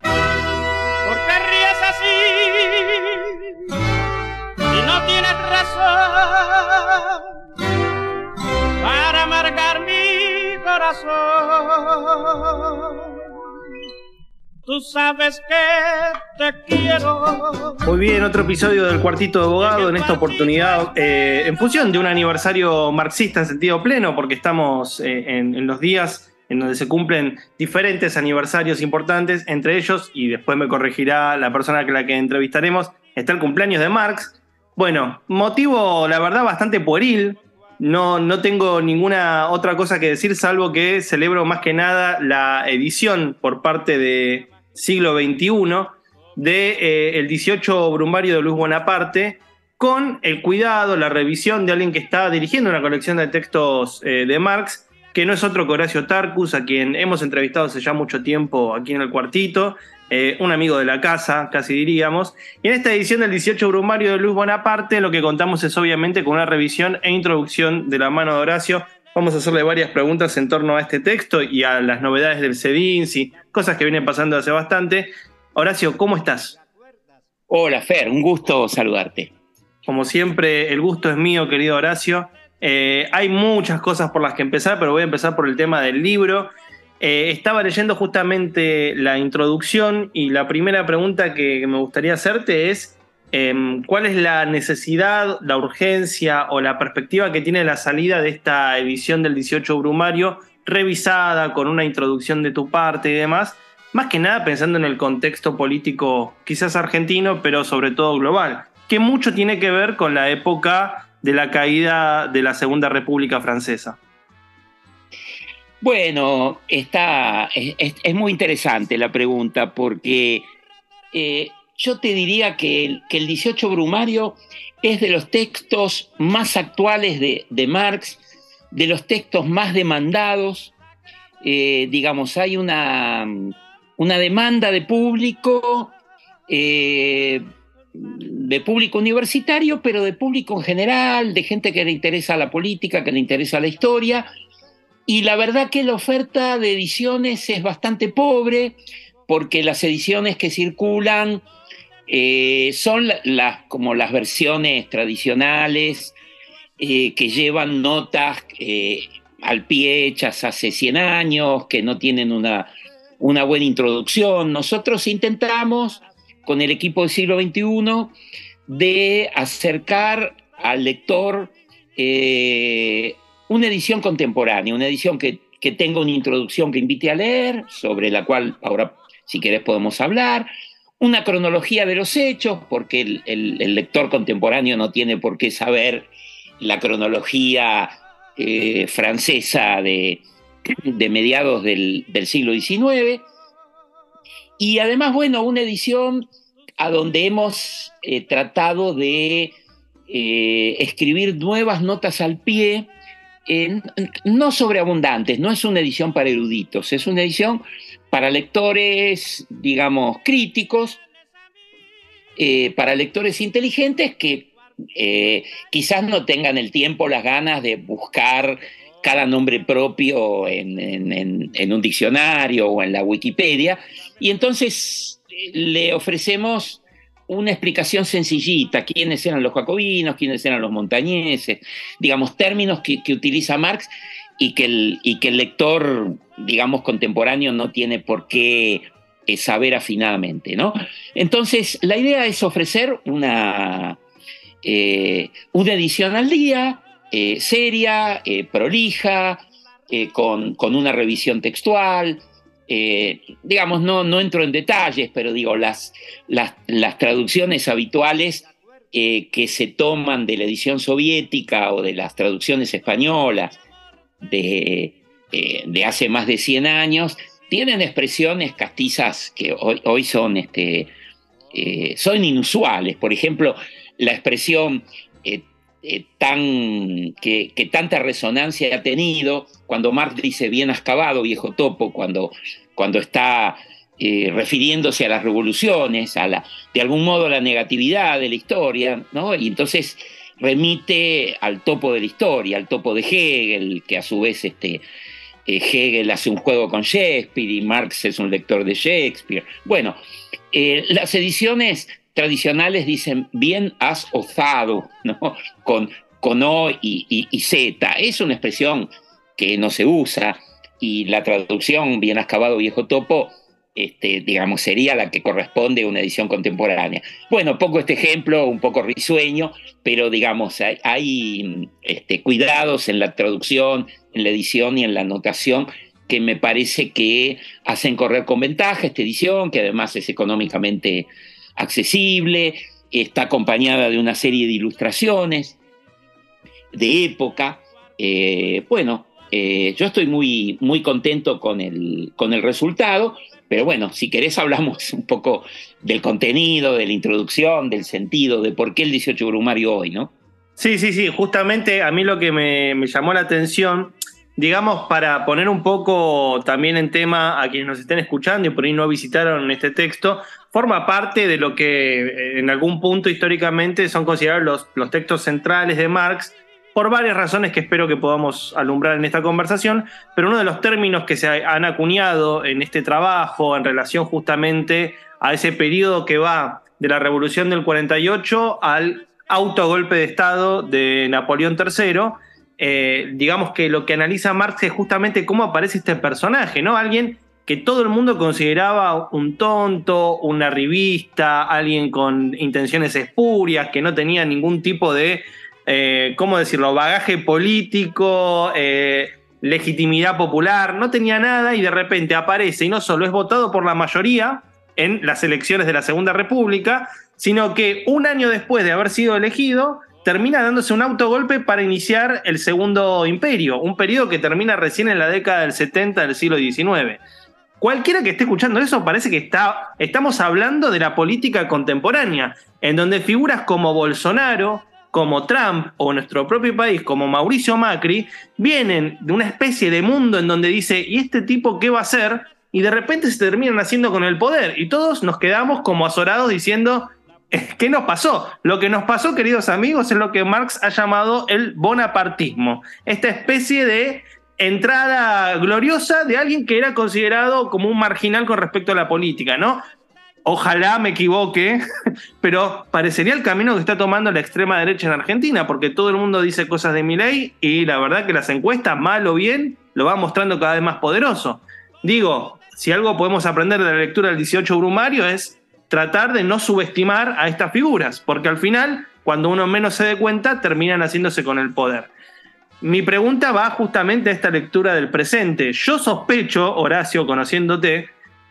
¿Por qué ríes así? Y no tienes razón para amargar mi corazón. Tú sabes que te quiero. Muy bien, otro episodio del Cuartito de Abogado, en esta oportunidad eh, en función de un aniversario marxista en sentido pleno, porque estamos eh, en, en los días en donde se cumplen diferentes aniversarios importantes, entre ellos, y después me corregirá la persona que la que entrevistaremos, está el cumpleaños de Marx. Bueno, motivo, la verdad, bastante pueril. No, no tengo ninguna otra cosa que decir, salvo que celebro más que nada la edición por parte de siglo XXI de eh, el 18 Brumbario de Luis Bonaparte, con el cuidado, la revisión de alguien que está dirigiendo una colección de textos eh, de Marx, que no es otro que Horacio Tarcus, a quien hemos entrevistado hace ya mucho tiempo aquí en el cuartito, eh, un amigo de la casa, casi diríamos. Y en esta edición del 18 Brumario de Luis Bonaparte, lo que contamos es obviamente con una revisión e introducción de la mano de Horacio. Vamos a hacerle varias preguntas en torno a este texto y a las novedades del CEDINSI, cosas que vienen pasando hace bastante. Horacio, ¿cómo estás? Hola Fer, un gusto saludarte. Como siempre, el gusto es mío, querido Horacio. Eh, hay muchas cosas por las que empezar, pero voy a empezar por el tema del libro. Eh, estaba leyendo justamente la introducción y la primera pregunta que me gustaría hacerte es, eh, ¿cuál es la necesidad, la urgencia o la perspectiva que tiene la salida de esta edición del 18 Brumario, revisada con una introducción de tu parte y demás? Más que nada pensando en el contexto político, quizás argentino, pero sobre todo global, que mucho tiene que ver con la época de la caída de la Segunda República Francesa. Bueno, está, es, es- es muy interesante la pregunta porque eh, yo te diría que el, que el 18 Brumario es de los textos más actuales de, de Marx, de los textos más demandados. Eh, digamos, hay una, una demanda de público, eh, de público universitario, pero de público en general, de gente que le interesa la política, que le interesa la historia. Y la verdad que la oferta de ediciones es bastante pobre, porque las ediciones que circulan eh, son la- las, como las versiones tradicionales eh, que llevan notas eh, al pie hechas hace 100 años, que no tienen una, una buena introducción. Nosotros intentamos, con el equipo del siglo XXI, de acercar al lector una edición contemporánea, una edición que, que tenga una introducción que invite a leer, sobre la cual ahora, si querés, podemos hablar, una cronología de los hechos, porque el, el- lector contemporáneo no tiene por qué saber la cronología eh, francesa de, de mediados del, del siglo XIX. Y además, bueno, una edición a donde hemos eh, tratado de eh, escribir nuevas notas al pie, no sobreabundantes, no es una edición para eruditos, es una edición para lectores, digamos, críticos, eh, para lectores inteligentes que eh, quizás no tengan el tiempo, las ganas de buscar cada nombre propio en un diccionario o en la Wikipedia. Y entonces eh, le ofrecemos una explicación sencillita, quiénes eran los jacobinos, quiénes eran los montañeses, digamos, términos que, que utiliza Marx y que, el, y que el lector, digamos, contemporáneo no tiene por qué eh, saber afinadamente, ¿no? Entonces, la idea es ofrecer una, eh, una edición al día, eh, seria, prolija, con, con, una revisión textual. Digamos, no, no entro en detalles, pero digo, las, las, las traducciones habituales que se toman de la edición soviética o de las traducciones españolas de, de hace más de 100 años, tienen expresiones castizas que hoy, son, este, eh, son inusuales. Por ejemplo, la expresión eh, eh, tan, que, tanta resonancia ha tenido cuando Marx dice bien excavado, viejo topo, cuando, cuando está refiriéndose a las revoluciones, a la, de algún modo a la negatividad de la historia, ¿no? Y entonces remite al topo de la historia, al topo de Hegel, que a su vez este, eh, Hegel hace un juego con Shakespeare y Marx es un lector de Shakespeare. Bueno, eh, las ediciones tradicionales dicen bien has osado, ¿no? Con, con O y, Z. Es una expresión que no se usa y la traducción bien acabado viejo topo este, digamos, sería la que corresponde a una edición contemporánea. Bueno, poco este ejemplo, un poco risueño, pero digamos, hay, este, cuidados en la traducción, en la edición y en la anotación que me parece que hacen correr con ventaja esta edición, que además es económicamente accesible, está acompañada de una serie de ilustraciones de época. Eh, bueno, eh, yo estoy muy, muy contento con el, con el resultado pero bueno, si querés hablamos un poco del contenido, de la introducción, del sentido, de por qué el 18 Brumario hoy, ¿no? Sí, sí, sí, justamente a mí lo que me, llamó la atención, digamos, para poner un poco también en tema a quienes nos estén escuchando y por ahí no visitaron este texto, forma parte de lo que eh, en algún punto históricamente son considerados los, los textos centrales de Marx, por varias razones que espero que podamos alumbrar en esta conversación, pero uno de los términos que se han acuñado en este trabajo en relación justamente a ese periodo que va de la Revolución del 48 al autogolpe de Estado de Napoleón III, eh, digamos que lo que analiza Marx es justamente cómo aparece este personaje, ¿no? Alguien que todo el mundo consideraba un tonto, una revista, alguien con intenciones espurias, que no tenía ningún tipo de eh, ¿cómo decirlo?, bagaje político, eh, legitimidad popular, no tenía nada y de repente aparece y no solo es votado por la mayoría en las elecciones de la Segunda República, sino que un año después de haber sido elegido, termina dándose un autogolpe para iniciar el Segundo Imperio, un periodo que termina recién en la década del 70 del siglo XIX. Cualquiera que esté escuchando eso parece que está, estamos hablando de la política contemporánea, en donde figuras como Bolsonaro, como Trump o nuestro propio país como Mauricio Macri vienen de una especie de mundo en donde dice, ¿y este tipo qué va a hacer? Y de repente se terminan haciendo con el poder y todos nos quedamos como azorados diciendo, ¿qué nos pasó? Lo que nos pasó, queridos amigos, es lo que Marx ha llamado el bonapartismo, esta especie de entrada gloriosa de alguien que era considerado como un marginal con respecto a la política, ¿no? Ojalá me equivoque, pero parecería el camino que está tomando la extrema derecha en Argentina, porque todo el mundo dice cosas de mi ley y la verdad que las encuestas, mal o bien, lo van mostrando cada vez más poderoso. Digo, si algo podemos aprender de la lectura del 18 Brumario es tratar de no subestimar a estas figuras, porque al final, cuando uno menos se dé cuenta, terminan haciéndose con el poder. Mi pregunta va justamente a esta lectura del presente. Yo sospecho, Horacio, conociéndote,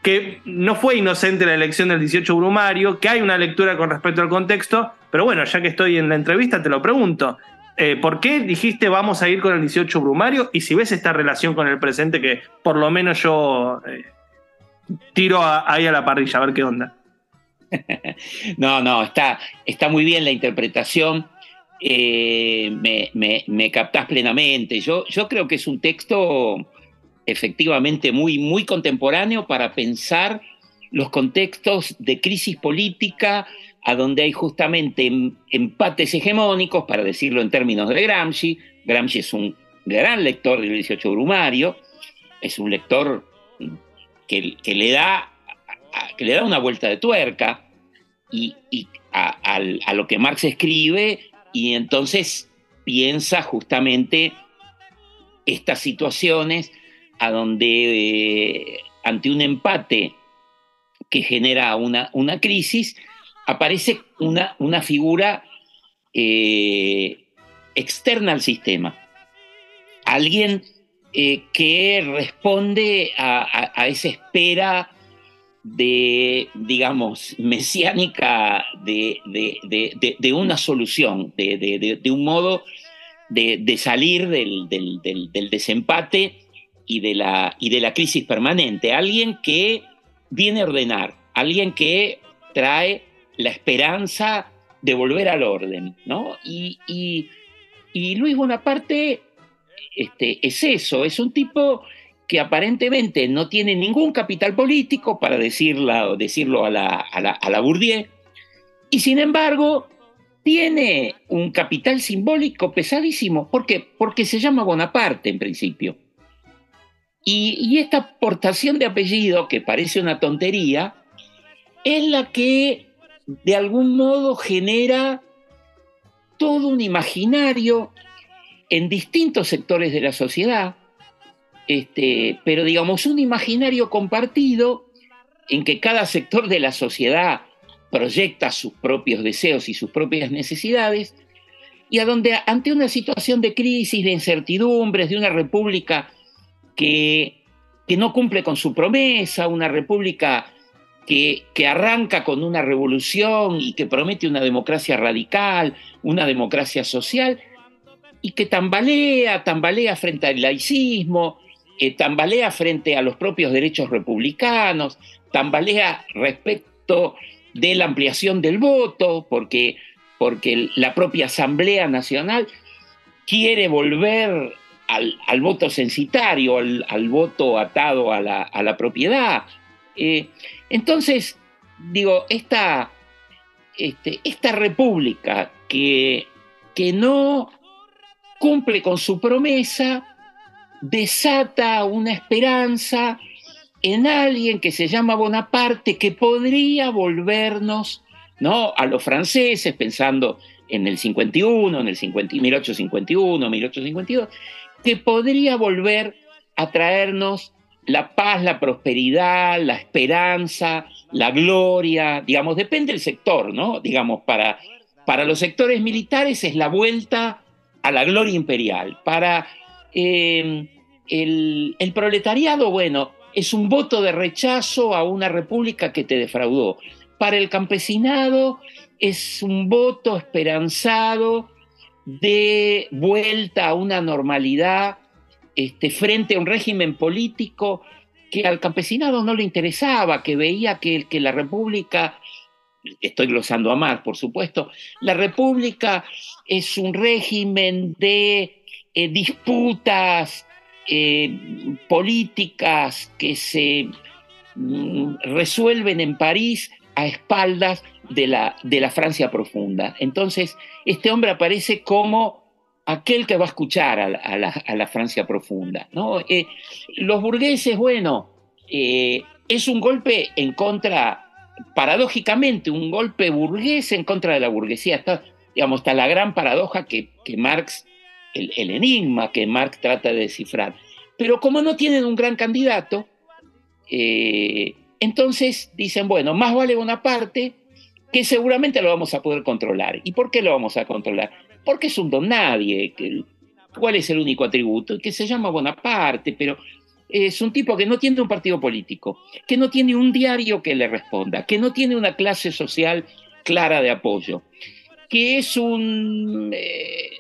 que no fue inocente la elección del 18 Brumario, que hay una lectura con respecto al contexto, pero bueno, ya que estoy en la entrevista, te lo pregunto. Eh, ¿Por qué dijiste vamos a ir con el 18 Brumario? Y si ves esta relación con el presente, que por lo menos yo eh, tiro ahí a la parrilla, a ver qué onda. No, no, está, está muy bien la interpretación. Eh, me, me, captás plenamente. Yo, yo creo que es un texto efectivamente muy, muy contemporáneo para pensar los contextos de crisis política a donde hay justamente em, empates hegemónicos, para decirlo en términos de Gramsci. Gramsci es un gran lector del 18 Brumario, es un lector que, le, da, que le da una vuelta de tuerca y, a, a lo que Marx escribe y entonces piensa justamente estas situaciones a donde eh, ante un empate que genera una, una crisis, aparece una, una figura eh, externa al sistema. Alguien eh, que responde a, esa espera de, digamos, mesiánica de, una solución, de, un modo de, salir del, desempate y de, la, y de la crisis permanente. Alguien que viene a ordenar, alguien que trae la esperanza de volver al orden, ¿no? Y, y, Luis Bonaparte este, es eso, es un tipo que aparentemente no tiene ningún capital político, para decirlo, decirlo a la, a la, a la Bourdieu, y sin embargo tiene un capital simbólico pesadísimo. ¿Por qué? Porque se llama Bonaparte en principio. Y, esta aportación de apellido, que parece una tontería, es la que de algún modo genera todo un imaginario en distintos sectores de la sociedad, este, pero digamos un imaginario compartido en que cada sector de la sociedad proyecta sus propios deseos y sus propias necesidades, y a donde ante una situación de crisis, de incertidumbres, de una república que, no cumple con su promesa, una república que, que, arranca con una revolución y que promete una democracia radical, una democracia social, y que tambalea, tambalea frente al laicismo, eh, tambalea frente a los propios derechos republicanos, tambalea respecto de la ampliación del voto, porque, porque la propia Asamblea Nacional quiere volver al, voto censitario, al, voto atado a la, propiedad. Eh, entonces, digo, esta, este, esta república que, que no cumple con su promesa, desata una esperanza en alguien que se llama Bonaparte que podría volvernos ¿no? a los franceses, pensando en el 51, en el 1851, 1852, que podría volver a traernos la paz, la prosperidad, la esperanza, la gloria, digamos, depende del sector, ¿no? Digamos, para, para los sectores militares es la vuelta a la gloria imperial. Para el, el, proletariado, bueno, es un voto de rechazo a una república que te defraudó. Para el campesinado es un voto esperanzado de vuelta a una normalidad este, frente a un régimen político que al campesinado no le interesaba, que veía que, la República, estoy glosando a más, por supuesto, la República es un régimen de eh, disputas eh, políticas que se mm, resuelven en París a espaldas de la, de la Francia profunda. Entonces, este hombre aparece como aquel que va a escuchar a la, Francia profunda. ¿no? Eh, los burgueses, bueno, eh, es un golpe en contra, paradójicamente, un golpe burgués en contra de la burguesía. Está, digamos, está la gran paradoja que, Marx, el, el enigma que Marx trata de descifrar. Pero como no tienen un gran candidato, eh, entonces dicen, bueno, más vale una parte que seguramente lo vamos a poder controlar. ¿Y por qué lo vamos a controlar? Porque es un don nadie. ¿Cuál es el único atributo? Que se llama Bonaparte, pero es un tipo que no tiene un partido político, que no tiene un diario que le responda, que no tiene una clase social clara de apoyo, que es un eh,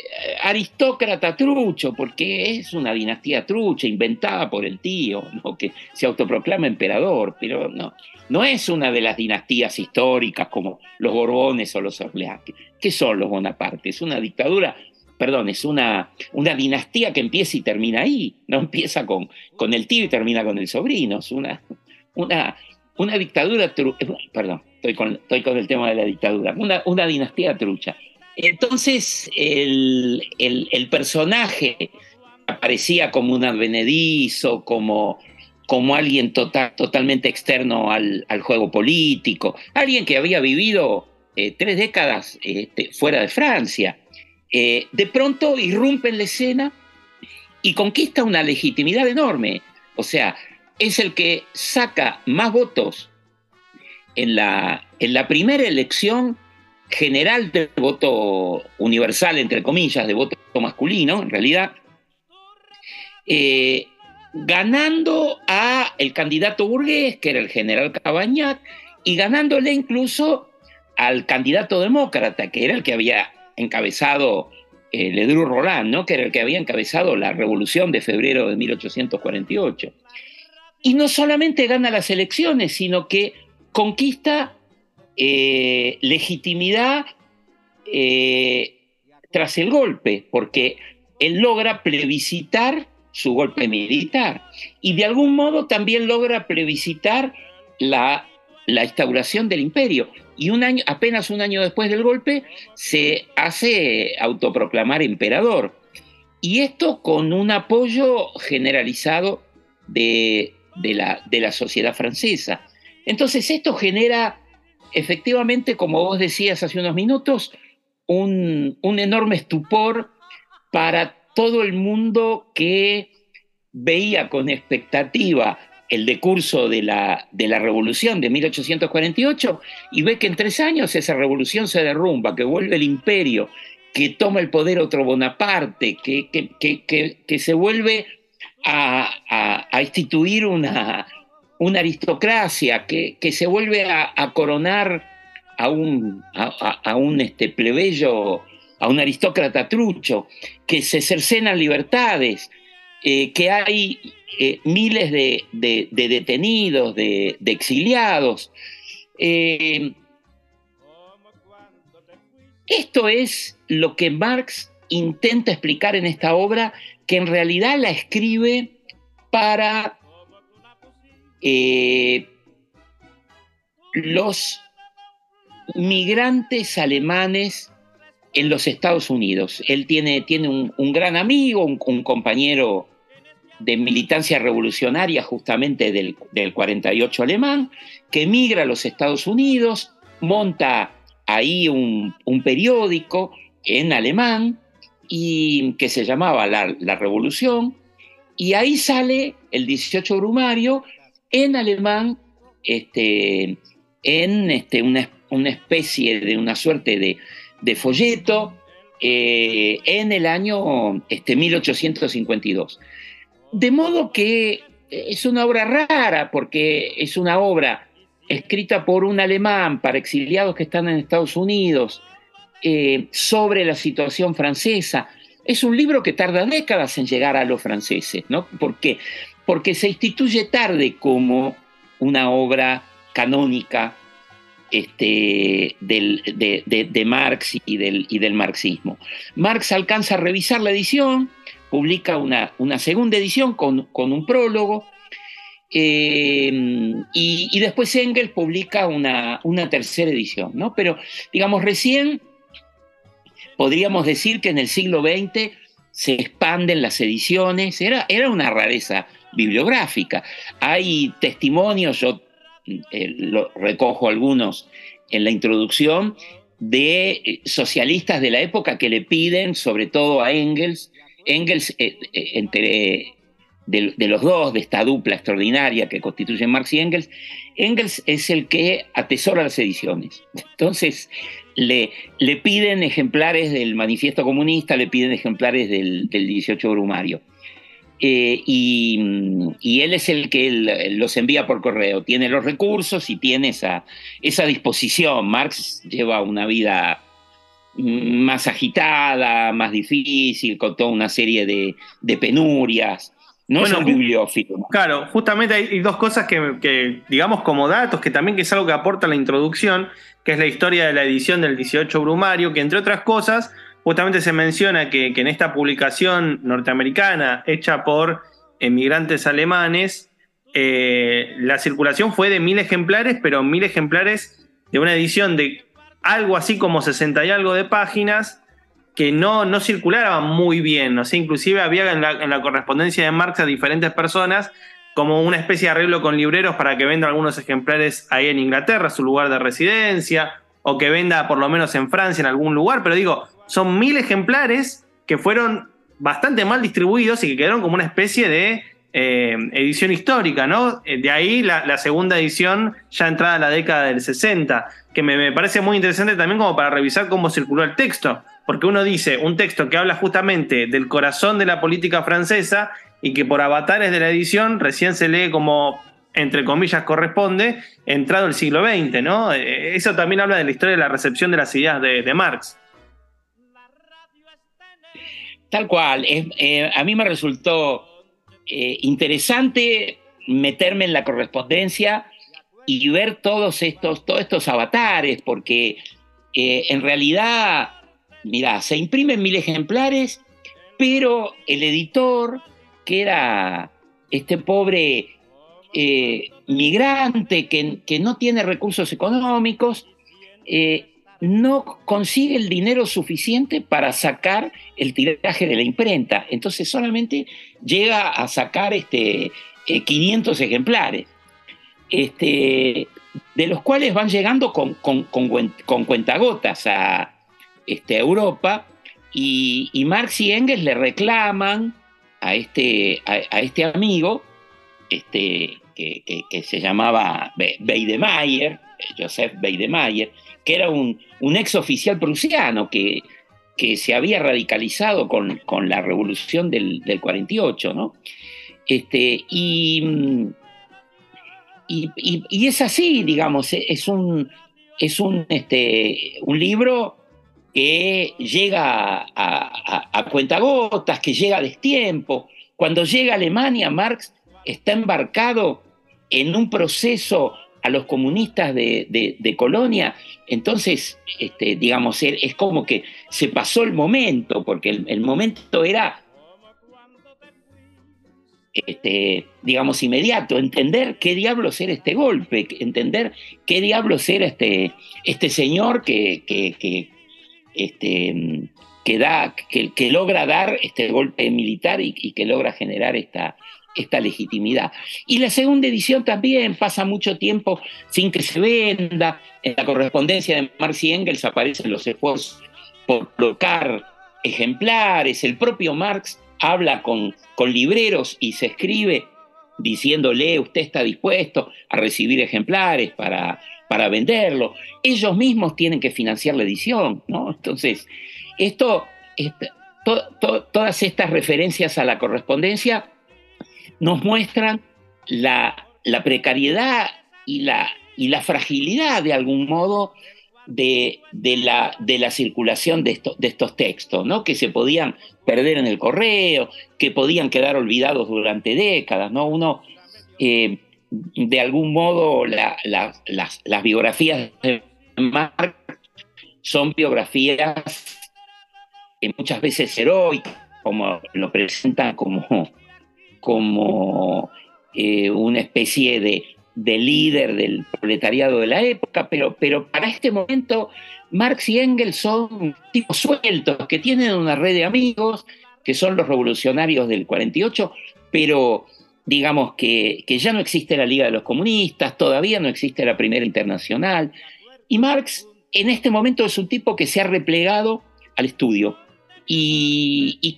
aristócrata trucho, porque es una dinastía trucha inventada por el tío, que se autoproclama emperador, pero no, no es una de las dinastías históricas como los Borbones o los Orleans. ¿Qué son los Bonaparte? Es una dictadura, perdón, es una, una dinastía que empieza y termina ahí, no empieza con, con el tío y termina con el sobrino, es una, una, una dictadura, perdón, estoy con, estoy con el tema de la dictadura, una, una dinastía trucha. Entonces, el, personaje aparecía como un advenedizo, como, como alguien total, totalmente externo al, juego político, alguien que había vivido eh, tres décadas este, fuera de Francia. Eh, de pronto irrumpe en la escena y conquista una legitimidad enorme. O sea, es el que saca más votos en la, en la primera elección general de voto universal, entre comillas, de voto masculino, en realidad, eh, ganando a el candidato burgués, que era el general Cabañat, y ganándole incluso al candidato demócrata, que era el que había encabezado eh, Ledru Roland, ¿no? que era el que había encabezado la revolución de febrero de 1848. Y no solamente gana las elecciones, sino que conquista eh, legitimidad eh, tras el golpe, porque él logra plebiscitar su golpe militar y de algún modo también logra plebiscitar la, la instauración del imperio. Y un año, apenas un año después del golpe se hace autoproclamar emperador. Y esto con un apoyo generalizado de, la, de la sociedad francesa. Entonces esto genera efectivamente, como vos decías hace unos minutos, un, enorme estupor para todo el mundo que veía con expectativa el decurso de la, de la revolución de 1848 y ve que en tres años esa revolución se derrumba, que vuelve el imperio, que toma el poder otro Bonaparte, que, que, se vuelve a instituir una, una aristocracia que, se vuelve a, coronar a un, a, un este, plebeyo, a un aristócrata trucho, que se cercenan libertades, eh, que hay eh, miles de, detenidos, de, exiliados. Eh, esto es lo que Marx intenta explicar en esta obra, que en realidad la escribe para los migrantes alemanes en los Estados Unidos. Él tiene, tiene un, gran amigo, un, compañero de militancia revolucionaria justamente del, 48 alemán, que emigra a los Estados Unidos, monta ahí un, periódico en alemán y que se llamaba la, la, Revolución, y ahí sale el 18 Brumario en alemán, este, en este, una, especie de una suerte de, folleto, eh, en el año este, 1852. De modo que es una obra rara, porque es una obra escrita por un alemán para exiliados que están en Estados Unidos eh, sobre la situación francesa. Es un libro que tarda décadas en llegar a los franceses, ¿no? Porque porque se instituye tarde como una obra canónica este, de, Marx y del, y del, marxismo. Marx alcanza a revisar la edición, publica una, una segunda edición con, un prólogo, eh, y, después Engels publica una, una, tercera edición, ¿no? Pero, digamos, recién podríamos decir que en el siglo XX se expanden las ediciones, era, era una rareza bibliográfica. Hay testimonios, eh, recojo algunos en la introducción, de eh, socialistas de la época que le piden, sobre todo a Engels, Engels eh, entre de, los dos, de esta dupla extraordinaria que constituyen Marx y Engels, Engels es el que atesora las ediciones. Entonces, le, le piden ejemplares del Manifiesto Comunista, le piden ejemplares del, del 18 Brumario. Eh, y, él es el que los envía por correo, tiene los recursos y tiene esa, esa disposición. Marx lleva una vida más agitada, más difícil, con toda una serie de, penurias. No es un bibliófilo. Claro, justamente hay dos cosas que, que, digamos, como datos, que también que es algo que aporta la introducción, que es la historia de la edición del 18 Brumario, que entre otras cosas justamente se menciona que, en esta publicación norteamericana hecha por emigrantes alemanes, eh, la circulación fue de mil ejemplares, pero mil ejemplares de una edición de algo así como 60 y algo de páginas que no, no circulaban muy bien. O sea, inclusive había en la, correspondencia de Marx a diferentes personas como una especie de arreglo con libreros para que venda algunos ejemplares ahí en Inglaterra, su lugar de residencia, o que venda por lo menos en Francia en algún lugar. Pero digo, son mil ejemplares que fueron bastante mal distribuidos y que quedaron como una especie de eh, edición histórica, ¿no? Eh, de ahí la, segunda edición ya entrada a la década del 60, que me, parece muy interesante también como para revisar cómo circuló el texto, porque uno dice un texto que habla justamente del corazón de la política francesa y que por avatares de la edición recién se lee como entre comillas corresponde, entrado el siglo XX, ¿no? Eh, eso también habla de la historia de la recepción de las ideas de, Marx. Tal cual, a mí me resultó eh, interesante meterme en la correspondencia y ver todos estos, todos estos avatares, porque eh, en realidad, mira, se imprimen mil ejemplares, pero el editor, que era este pobre eh, migrante que, que, no tiene recursos económicos, no consigue el dinero suficiente para sacar el tiraje de la imprenta. Entonces solamente llega a sacar este, 500 eh, ejemplares, este, de los cuales van llegando con, con, cuentagotas a este, Europa. Y, Marx y Engels le reclaman a este, a, este amigo, este, que, que, se llamaba Beidemeyer, Joseph Beidemeyer, que era un, ex oficial prusiano que, que se había radicalizado con, la revolución del, 48, ¿no? Este, y, y, es así, digamos, es un, es un, este, un libro que llega a, a, cuentagotas, que llega a destiempo. Cuando llega a Alemania, Marx está embarcado en un proceso a los comunistas de, Colonia, entonces, este, digamos, es como que se pasó el momento, porque el, momento era, este, digamos, inmediato, entender qué diablos era este golpe, entender qué diablos era este, este señor que, que, este, que, da, que, que, logra dar este golpe militar y que logra generar esta, esta legitimidad. Y la segunda edición también pasa mucho tiempo sin que se venda. En la correspondencia de Marx y Engels aparecen los esfuerzos por colocar ejemplares. El propio Marx habla con, con libreros y se escribe diciéndole, usted está dispuesto a recibir ejemplares para, para venderlo. Ellos mismos tienen que financiar la edición, ¿no? Entonces, esto, todas estas referencias a la correspondencia nos muestran la, precariedad y la, fragilidad de algún modo de, la, circulación de, estos textos, ¿no? que se podían perder en el correo, que podían quedar olvidados durante décadas. ¿no? Uno, eh, de algún modo, las, las, biografías de Marx son biografías muchas veces heroicas, como lo presentan como como eh, una especie de, líder del proletariado de la época, pero, para este momento Marx y Engels son tipos sueltos, que tienen una red de amigos, que son los revolucionarios del 48, pero digamos que, que, ya no existe la Liga de los Comunistas, todavía no existe la Primera Internacional, y Marx en este momento es un tipo que se ha replegado al estudio, y,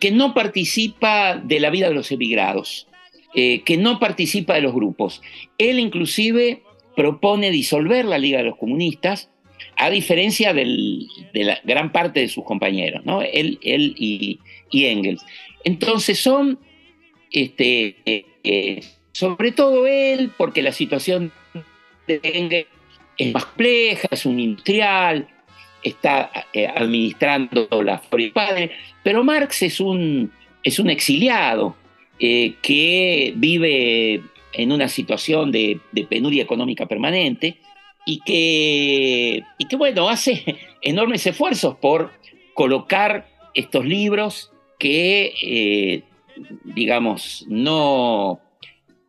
que, no participa de la vida de los emigrados, eh, que no participa de los grupos. Él inclusive propone disolver la Liga de los Comunistas, a diferencia de la gran parte de sus compañeros, ¿no? él, y, Engels. Entonces son, este, eh, sobre todo él, porque la situación de Engels es más compleja, es un industrial, está eh, administrando la padre, pero Marx es un, es un exiliado eh, que vive en una situación de, penuria económica permanente y que, y que, bueno, hace enormes esfuerzos por colocar estos libros que, eh, digamos, no,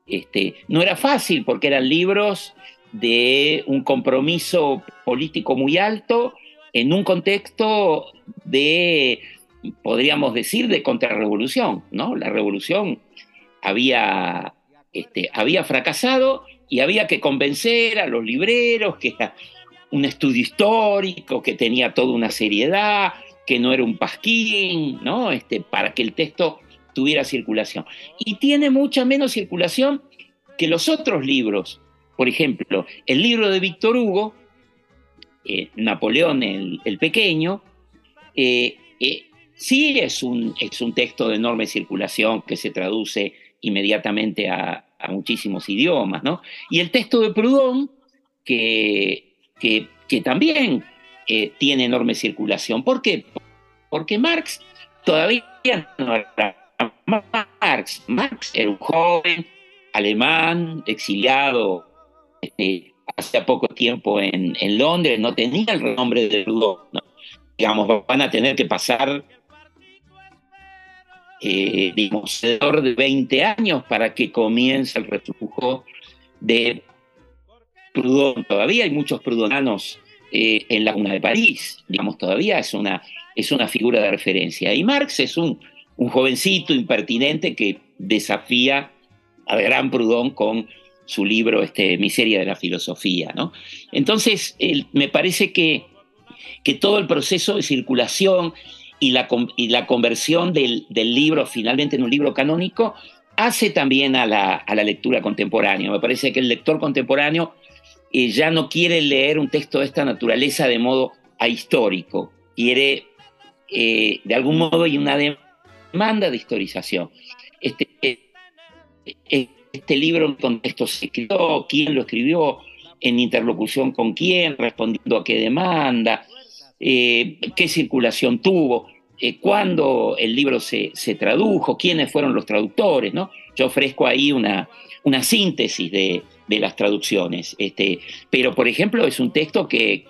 este, no era fácil porque eran libros de un compromiso político muy alto en un contexto de, podríamos decir, de contrarrevolución, ¿no? La revolución había, este, había fracasado y había que convencer a los libreros que era un estudio histórico, que tenía toda una seriedad, que no era un pasquín, ¿no? Este, para que el texto tuviera circulación. Y tiene mucha menos circulación que los otros libros. Por ejemplo, el libro de Víctor Hugo, eh, Napoleón el, Pequeño, eh, eh, sí es un, es un texto de enorme circulación que se traduce inmediatamente a, muchísimos idiomas, ¿no? Y el texto de Proudhon, que, que, también tiene enorme circulación. ¿Por qué? Porque Marx todavía no era Marx. Marx era un joven alemán exiliado este, hace poco tiempo en, Londres, no tenía el renombre de Proudhon. Digamos, van a tener que pasar, eh, digamos, alrededor de 20 años para que comience el reflujo de Proudhon. Todavía hay muchos prudonanos eh, en la Laguna de París, digamos, todavía es una, es una figura de referencia. Y Marx es un, un jovencito impertinente que desafía al gran Proudhon con su libro este, Miseria de la Filosofía. ¿no? Entonces, me parece que, que, todo el proceso de circulación y la, y la conversión del, libro finalmente en un libro canónico hace también a la, a la lectura contemporánea. Me parece que el lector contemporáneo eh, ya no quiere leer un texto de esta naturaleza de modo ahistórico, quiere eh, de algún modo hay una demanda de historización. Este, eh, este libro en contexto se escribió, quién lo escribió, en interlocución con quién, respondiendo a qué demanda, eh, qué circulación tuvo, eh, cuándo el libro se, tradujo, quiénes fueron los traductores, ¿no? Yo ofrezco ahí una, una síntesis de, las traducciones. Este, pero, por ejemplo, es un texto que,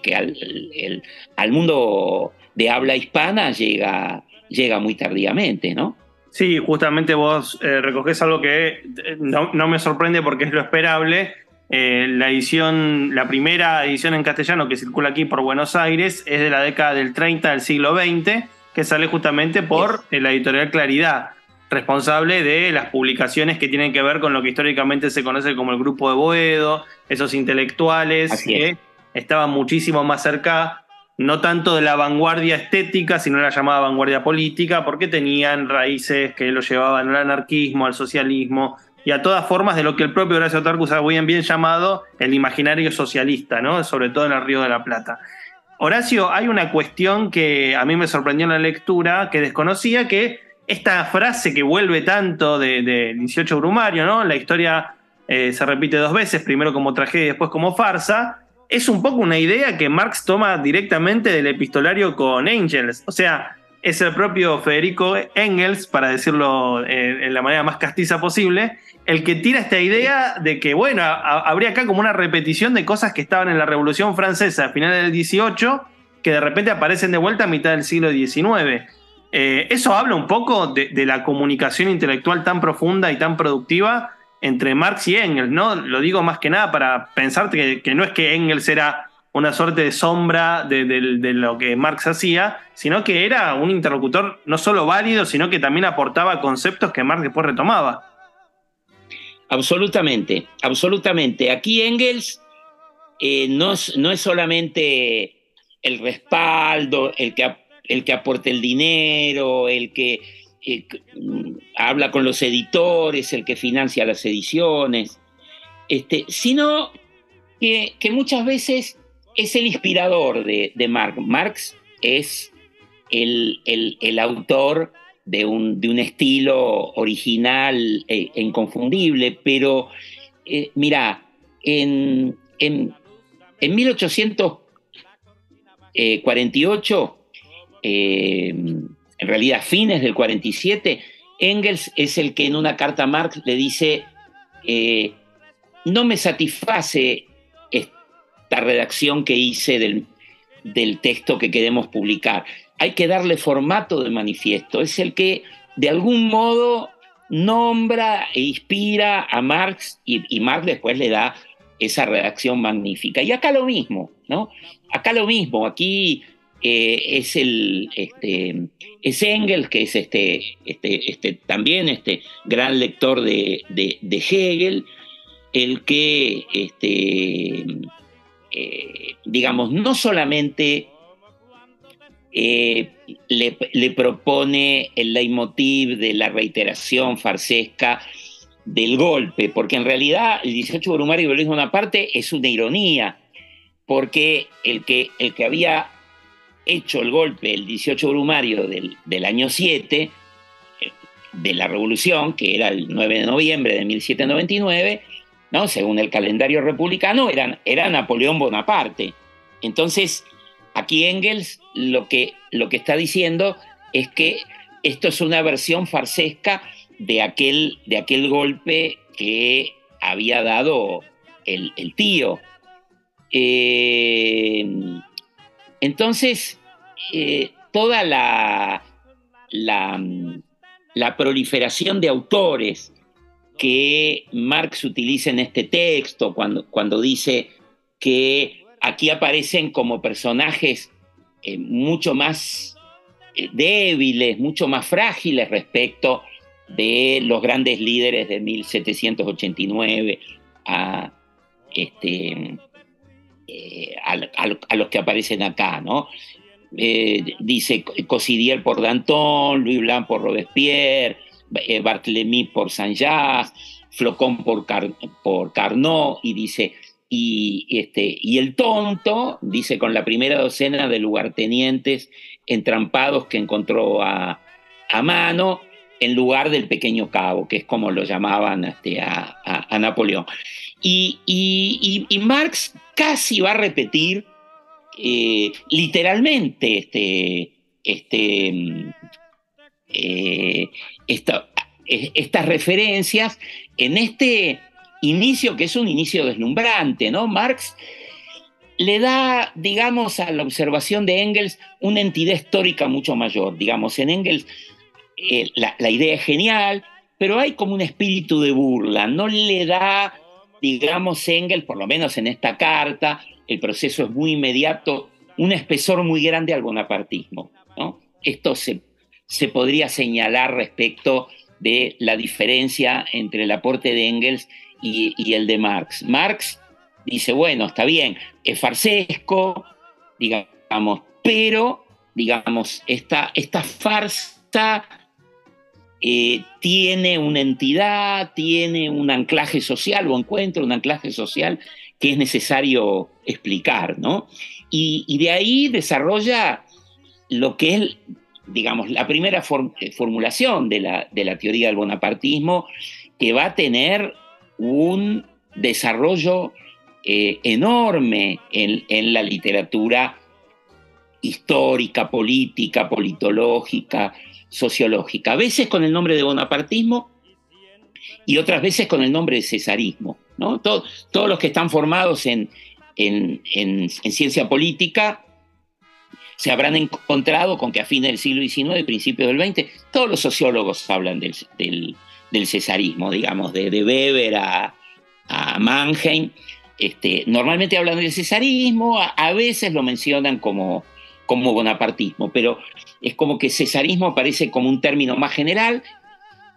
al, mundo de habla hispana llega, llega muy tardíamente, ¿no? Sí, justamente vos eh, recogés algo que eh, no, me sorprende porque es lo esperable. Eh, la edición, la primera edición en castellano que circula aquí por Buenos Aires es de la década del 30 del siglo XX, que sale justamente por la editorial Claridad, responsable de las publicaciones que tienen que ver con lo que históricamente se conoce como el grupo de Boedo, esos intelectuales que estaban muchísimo más cerca no tanto de la vanguardia estética, sino la llamada vanguardia política, porque tenían raíces que lo llevaban al anarquismo, al socialismo y a todas formas de lo que el propio Horacio Tarcus ha bien, bien llamado el imaginario socialista, ¿no? sobre todo en el Río de la Plata. Horacio, hay una cuestión que a mí me sorprendió en la lectura, que desconocía, que esta frase que vuelve tanto de, 18 Brumario, ¿no? La historia eh, se repite dos veces, primero como tragedia y después como farsa, es un poco una idea que Marx toma directamente del epistolario con Engels. O sea, es el propio Federico Engels, para decirlo en, la manera más castiza posible, el que tira esta idea de que, bueno, habría acá como una repetición de cosas que estaban en la Revolución Francesa a finales del 18, que de repente aparecen de vuelta a mitad del siglo XIX. Eh, eso habla un poco de la comunicación intelectual tan profunda y tan productiva entre Marx y Engels, ¿no? Lo digo más que nada para pensar que, no es que Engels era una suerte de sombra de, lo que Marx hacía, sino que era un interlocutor no solo válido, sino que también aportaba conceptos que Marx después retomaba. Absolutamente, absolutamente. Aquí Engels eh, no, es, no, es, solamente el respaldo, el que, el que aporta el dinero, el que habla con los editores, el que financia las ediciones, este, sino que, muchas veces es el inspirador de, Marx. Marx es el, autor de un, estilo original e, inconfundible, pero eh, mira, en 1848, en realidad fines del 47, Engels es el que en una carta a Marx le dice, eh, no me satisface esta redacción que hice del, del texto que queremos publicar. Hay que darle formato de manifiesto. Es el que de algún modo nombra e inspira a Marx y, y, Marx después le da esa redacción magnífica. Y acá lo mismo, ¿no? Acá lo mismo, aquí eh, es, el, este, es Engels, que es este, este, este, también este gran lector de, Hegel, el que, este, eh, digamos, no solamente eh, le, propone el leitmotiv de la reiteración farsesca del golpe, porque en realidad el 18 Brumario de Luis Bonaparte es una ironía, porque el que, el que había hecho el golpe el 18 Brumario del, del año 7, eh, de la revolución, que era el 9 de noviembre de 1799, ¿no? según el calendario republicano, era, Napoleón Bonaparte. Entonces, aquí Engels lo que, lo que está diciendo es que esto es una versión farsesca de aquel, de aquel golpe que había dado el, tío. Eh, entonces, eh, toda la, proliferación de autores que Marx utiliza en este texto, cuando, cuando dice que aquí aparecen como personajes eh, mucho más eh, débiles, mucho más frágiles respecto de los grandes líderes de 1789 a, este, eh, a, los que aparecen acá, ¿no? dice Cosidier por Danton, Louis Blanc por Robespierre, Barthélemy por Saint-Jacques, Flocon por, Carnot, y dice y, este, y el tonto, dice, con la primera docena de lugartenientes entrampados que encontró a, mano, en lugar del pequeño cabo, que es como lo llamaban este, a, Napoleón. Y, Marx casi va a repetir eh, literalmente este, este, eh, estas referencias en este inicio que es un inicio deslumbrante, ¿no? Marx le da, digamos, a la observación de Engels una entidad histórica mucho mayor. Digamos, en Engels eh, la, idea es genial, pero hay como un espíritu de burla. No le da, digamos, Engels, por lo menos en esta carta, el proceso es muy inmediato, un espesor muy grande al bonapartismo. ¿no? Esto se, se podría señalar respecto de la diferencia entre el aporte de Engels y, el de Marx. Marx dice, bueno, está bien, es farsesco, digamos, pero, digamos, esta, esta farsa eh, tiene una entidad, tiene un anclaje social o encuentra un anclaje social que es necesario explicar, ¿no? Y, de ahí desarrolla lo que es, digamos, la primera eh, formulación de la, teoría del bonapartismo, que va a tener un desarrollo eh, enorme en, la literatura histórica, política, politológica, sociológica, a veces con el nombre de bonapartismo y otras veces con el nombre de cesarismo. todos los que están formados en, ciencia política se habrán encontrado con que a fines del siglo XIX y principios del XX, todos los sociólogos hablan del, cesarismo, digamos, de, Weber a, a Mannheim. Este, normalmente hablan del cesarismo, a, veces lo mencionan como, como bonapartismo, pero es como que cesarismo aparece como un término más general,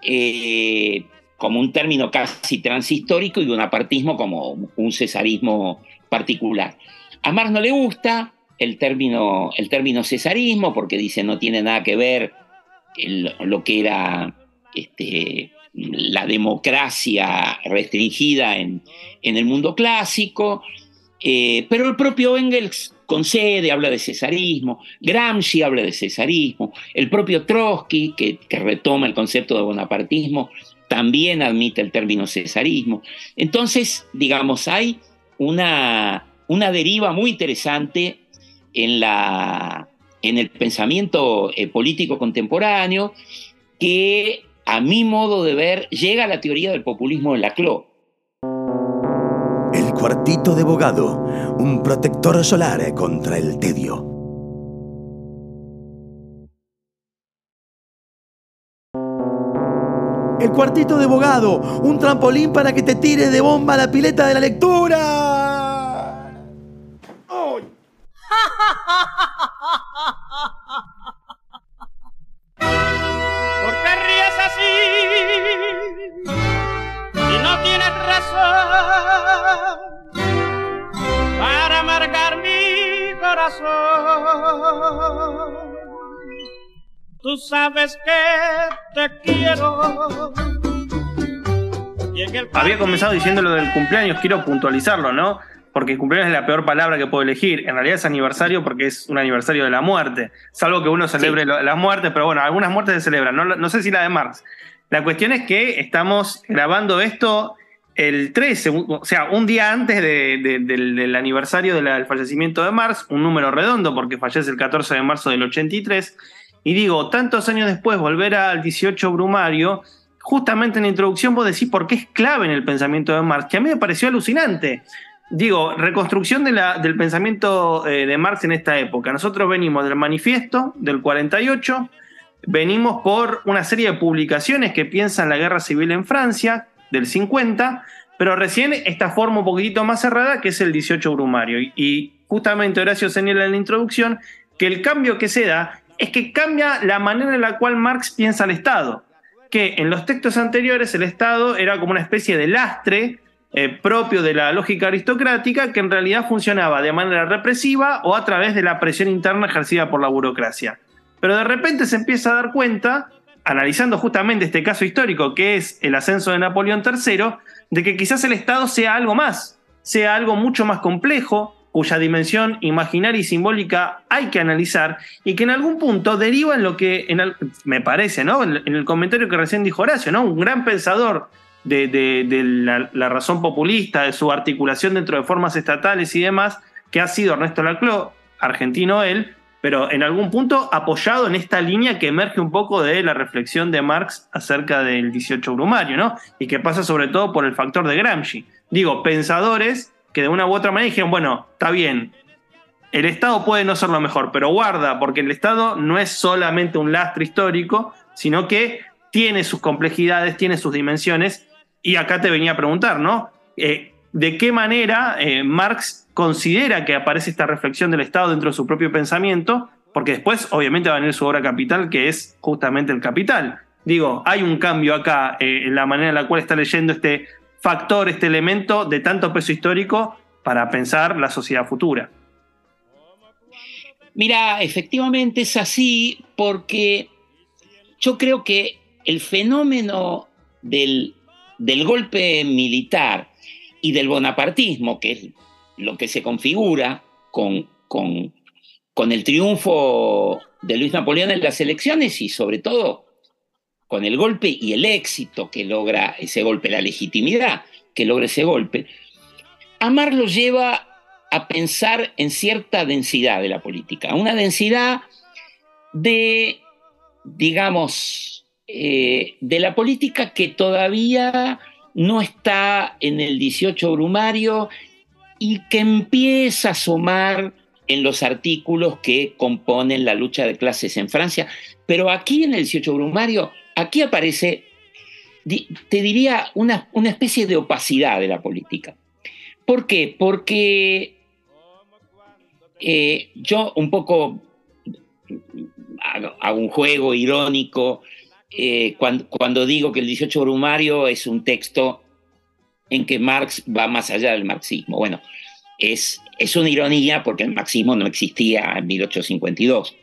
eh, como un término casi transhistórico y bonapartismo como un cesarismo particular. A Marx no le gusta el término, el término cesarismo porque dice no tiene nada que ver lo que era este, la democracia restringida en, el mundo clásico, eh, pero el propio Engels concede, habla de cesarismo, Gramsci habla de cesarismo, el propio Trotsky, que, retoma el concepto de bonapartismo, también admite el término cesarismo. Entonces, digamos, hay una, una deriva muy interesante en, la, en el pensamiento eh, político contemporáneo que a mi modo de ver, llega a la teoría del populismo en la CLO. El cuartito de bogado, un protector solar contra el tedio. El cuartito de bogado, un trampolín para que te tires de bomba la pileta de la lectura. y no tienes razón para marcar mi corazón. Tú sabes que te quiero. Había comenzado diciendo lo del cumpleaños, quiero puntualizarlo, ¿no? Porque cumpleaños es la peor palabra que puedo elegir. En realidad es aniversario porque es un aniversario de la muerte. Salvo que uno celebre las muertes, pero bueno, algunas muertes se celebran. No, no sé si la de Marx. La cuestión es que estamos grabando esto el 13, o sea, un día antes del, aniversario del fallecimiento de Marx, un número redondo porque fallece el 14 de marzo del 83. Y digo, tantos años después, volver al 18 Brumario, justamente en la introducción vos decís por qué es clave en el pensamiento de Marx, que a mí me pareció alucinante. Digo, reconstrucción del pensamiento eh, de Marx en esta época. Nosotros venimos del manifiesto del 48, venimos por una serie de publicaciones que piensan la guerra civil en Francia del 50, pero recién esta forma un poquitito más cerrada que es el 18 Brumario. Y justamente Horacio señala en la introducción que el cambio que se da es que cambia la manera en la cual Marx piensa el Estado, que en los textos anteriores el Estado era como una especie de lastre eh, propio de la lógica aristocrática que en realidad funcionaba de manera represiva o a través de la presión interna ejercida por la burocracia. Pero de repente se empieza a dar cuenta, analizando justamente este caso histórico que es el ascenso de Napoleón III, de que quizás el Estado sea algo más, sea algo mucho más complejo, cuya dimensión imaginaria y simbólica hay que analizar y que en algún punto deriva en lo que, me parece, ¿no? En, el comentario que recién dijo Horacio, ¿no? Un gran pensador de, la, razón populista, de su articulación dentro de formas estatales y demás, que ha sido Ernesto Laclau, argentino él, pero en algún punto apoyado en esta línea que emerge un poco de la reflexión de Marx acerca del 18 Brumario, ¿no? Y que pasa sobre todo por el factor de Gramsci. Digo, pensadores que de una u otra manera dijeron, bueno, está bien, el Estado puede no ser lo mejor, pero guarda, porque el Estado no es solamente un lastre histórico, sino que tiene sus complejidades, tiene sus dimensiones, y acá te venía a preguntar, ¿no? Eh, ¿De qué manera eh, Marx considera que aparece esta reflexión del Estado dentro de su propio pensamiento, porque después obviamente va a venir su obra capital, que es justamente el capital. Digo, hay un cambio acá eh, en la manera en la cual está leyendo este factor, este elemento de tanto peso histórico para pensar la sociedad futura. Mira, efectivamente es así porque yo creo que el fenómeno del, del golpe militar y del bonapartismo, que es lo que se configura con, con, con el triunfo de Luis Napoleón en las elecciones y sobre todo con el golpe y el éxito que logra ese golpe, la legitimidad que logra ese golpe, Amar lo lleva a pensar en cierta densidad de la política, una densidad de, digamos, eh, de la política que todavía no está en el 18 brumario y que empieza a asomar en los artículos que componen la lucha de clases en Francia. Pero aquí en el 18 Brumario, aquí aparece, te diría, una, una especie de opacidad de la política. ¿Por qué? Porque eh, yo un poco hago, un juego irónico eh, cuando, cuando, digo que el 18 Brumario es un texto en que Marx va más allá del marxismo. Bueno, es, es una ironía porque el marxismo no existía en 1852.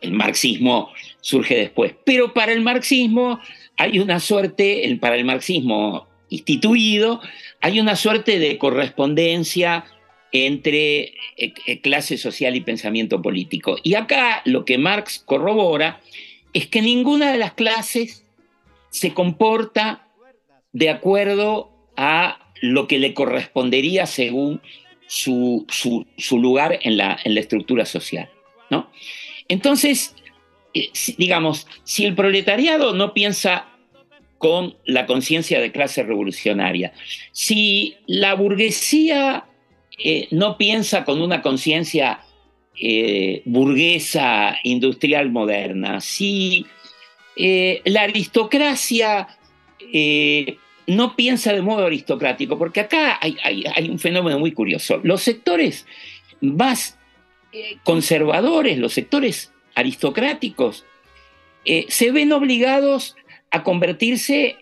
El marxismo surge después. Pero para el marxismo hay una suerte, para el marxismo instituido, hay una suerte de correspondencia entre eh, eh, clase social y pensamiento político. Y acá lo que Marx corrobora es que ninguna de las clases se comporta de acuerdo a lo que le correspondería según su, lugar en la, en la, estructura social. ¿no? Entonces, eh, digamos, si el proletariado no piensa con la conciencia de clase revolucionaria, si la burguesía eh, no piensa con una conciencia eh, burguesa industrial moderna, si la aristocracia no piensa de modo aristocrático, porque acá hay, un fenómeno muy curioso. Los sectores más eh, conservadores, los sectores aristocráticos, eh, se ven obligados a convertirse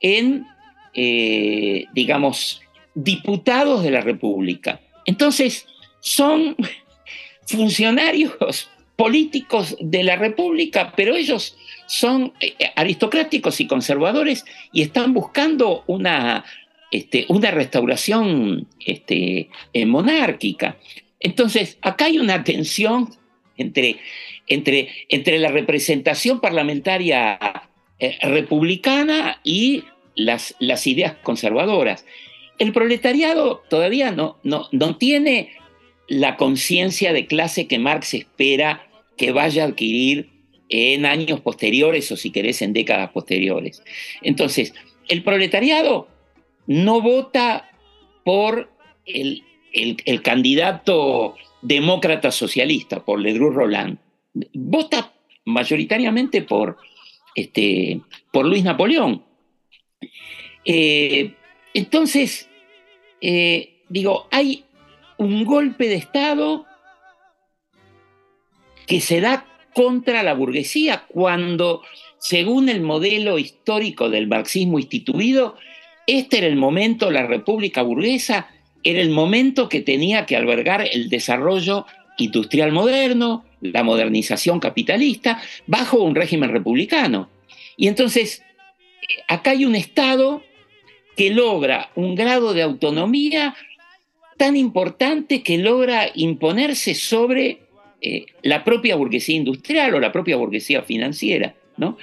en, eh, digamos, diputados de la República. Entonces, son funcionarios políticos de la República, pero ellos son eh, aristocráticos y conservadores y están buscando una, este, una restauración este, eh, monárquica. Entonces, acá hay una tensión entre, entre, entre la representación parlamentaria eh, republicana y las, las, ideas conservadoras. El proletariado todavía no, no, no tiene la conciencia de clase que Marx espera que vaya a adquirir en años posteriores o si querés en décadas posteriores. Entonces, el proletariado no vota por el, candidato demócrata socialista, por Ledru Roland. Vota mayoritariamente por, este, por Luis Napoleón. Eh, entonces, eh, digo, hay un golpe de Estado que se da contra la burguesía cuando, según el modelo histórico del marxismo instituido, este era el momento, la república burguesa era el momento que tenía que albergar el desarrollo industrial moderno, la modernización capitalista, bajo un régimen republicano. Y entonces, acá hay un Estado que logra un grado de autonomía tan importante que logra imponerse sobre eh, la propia burguesía industrial o la propia burguesía financiera. ¿no?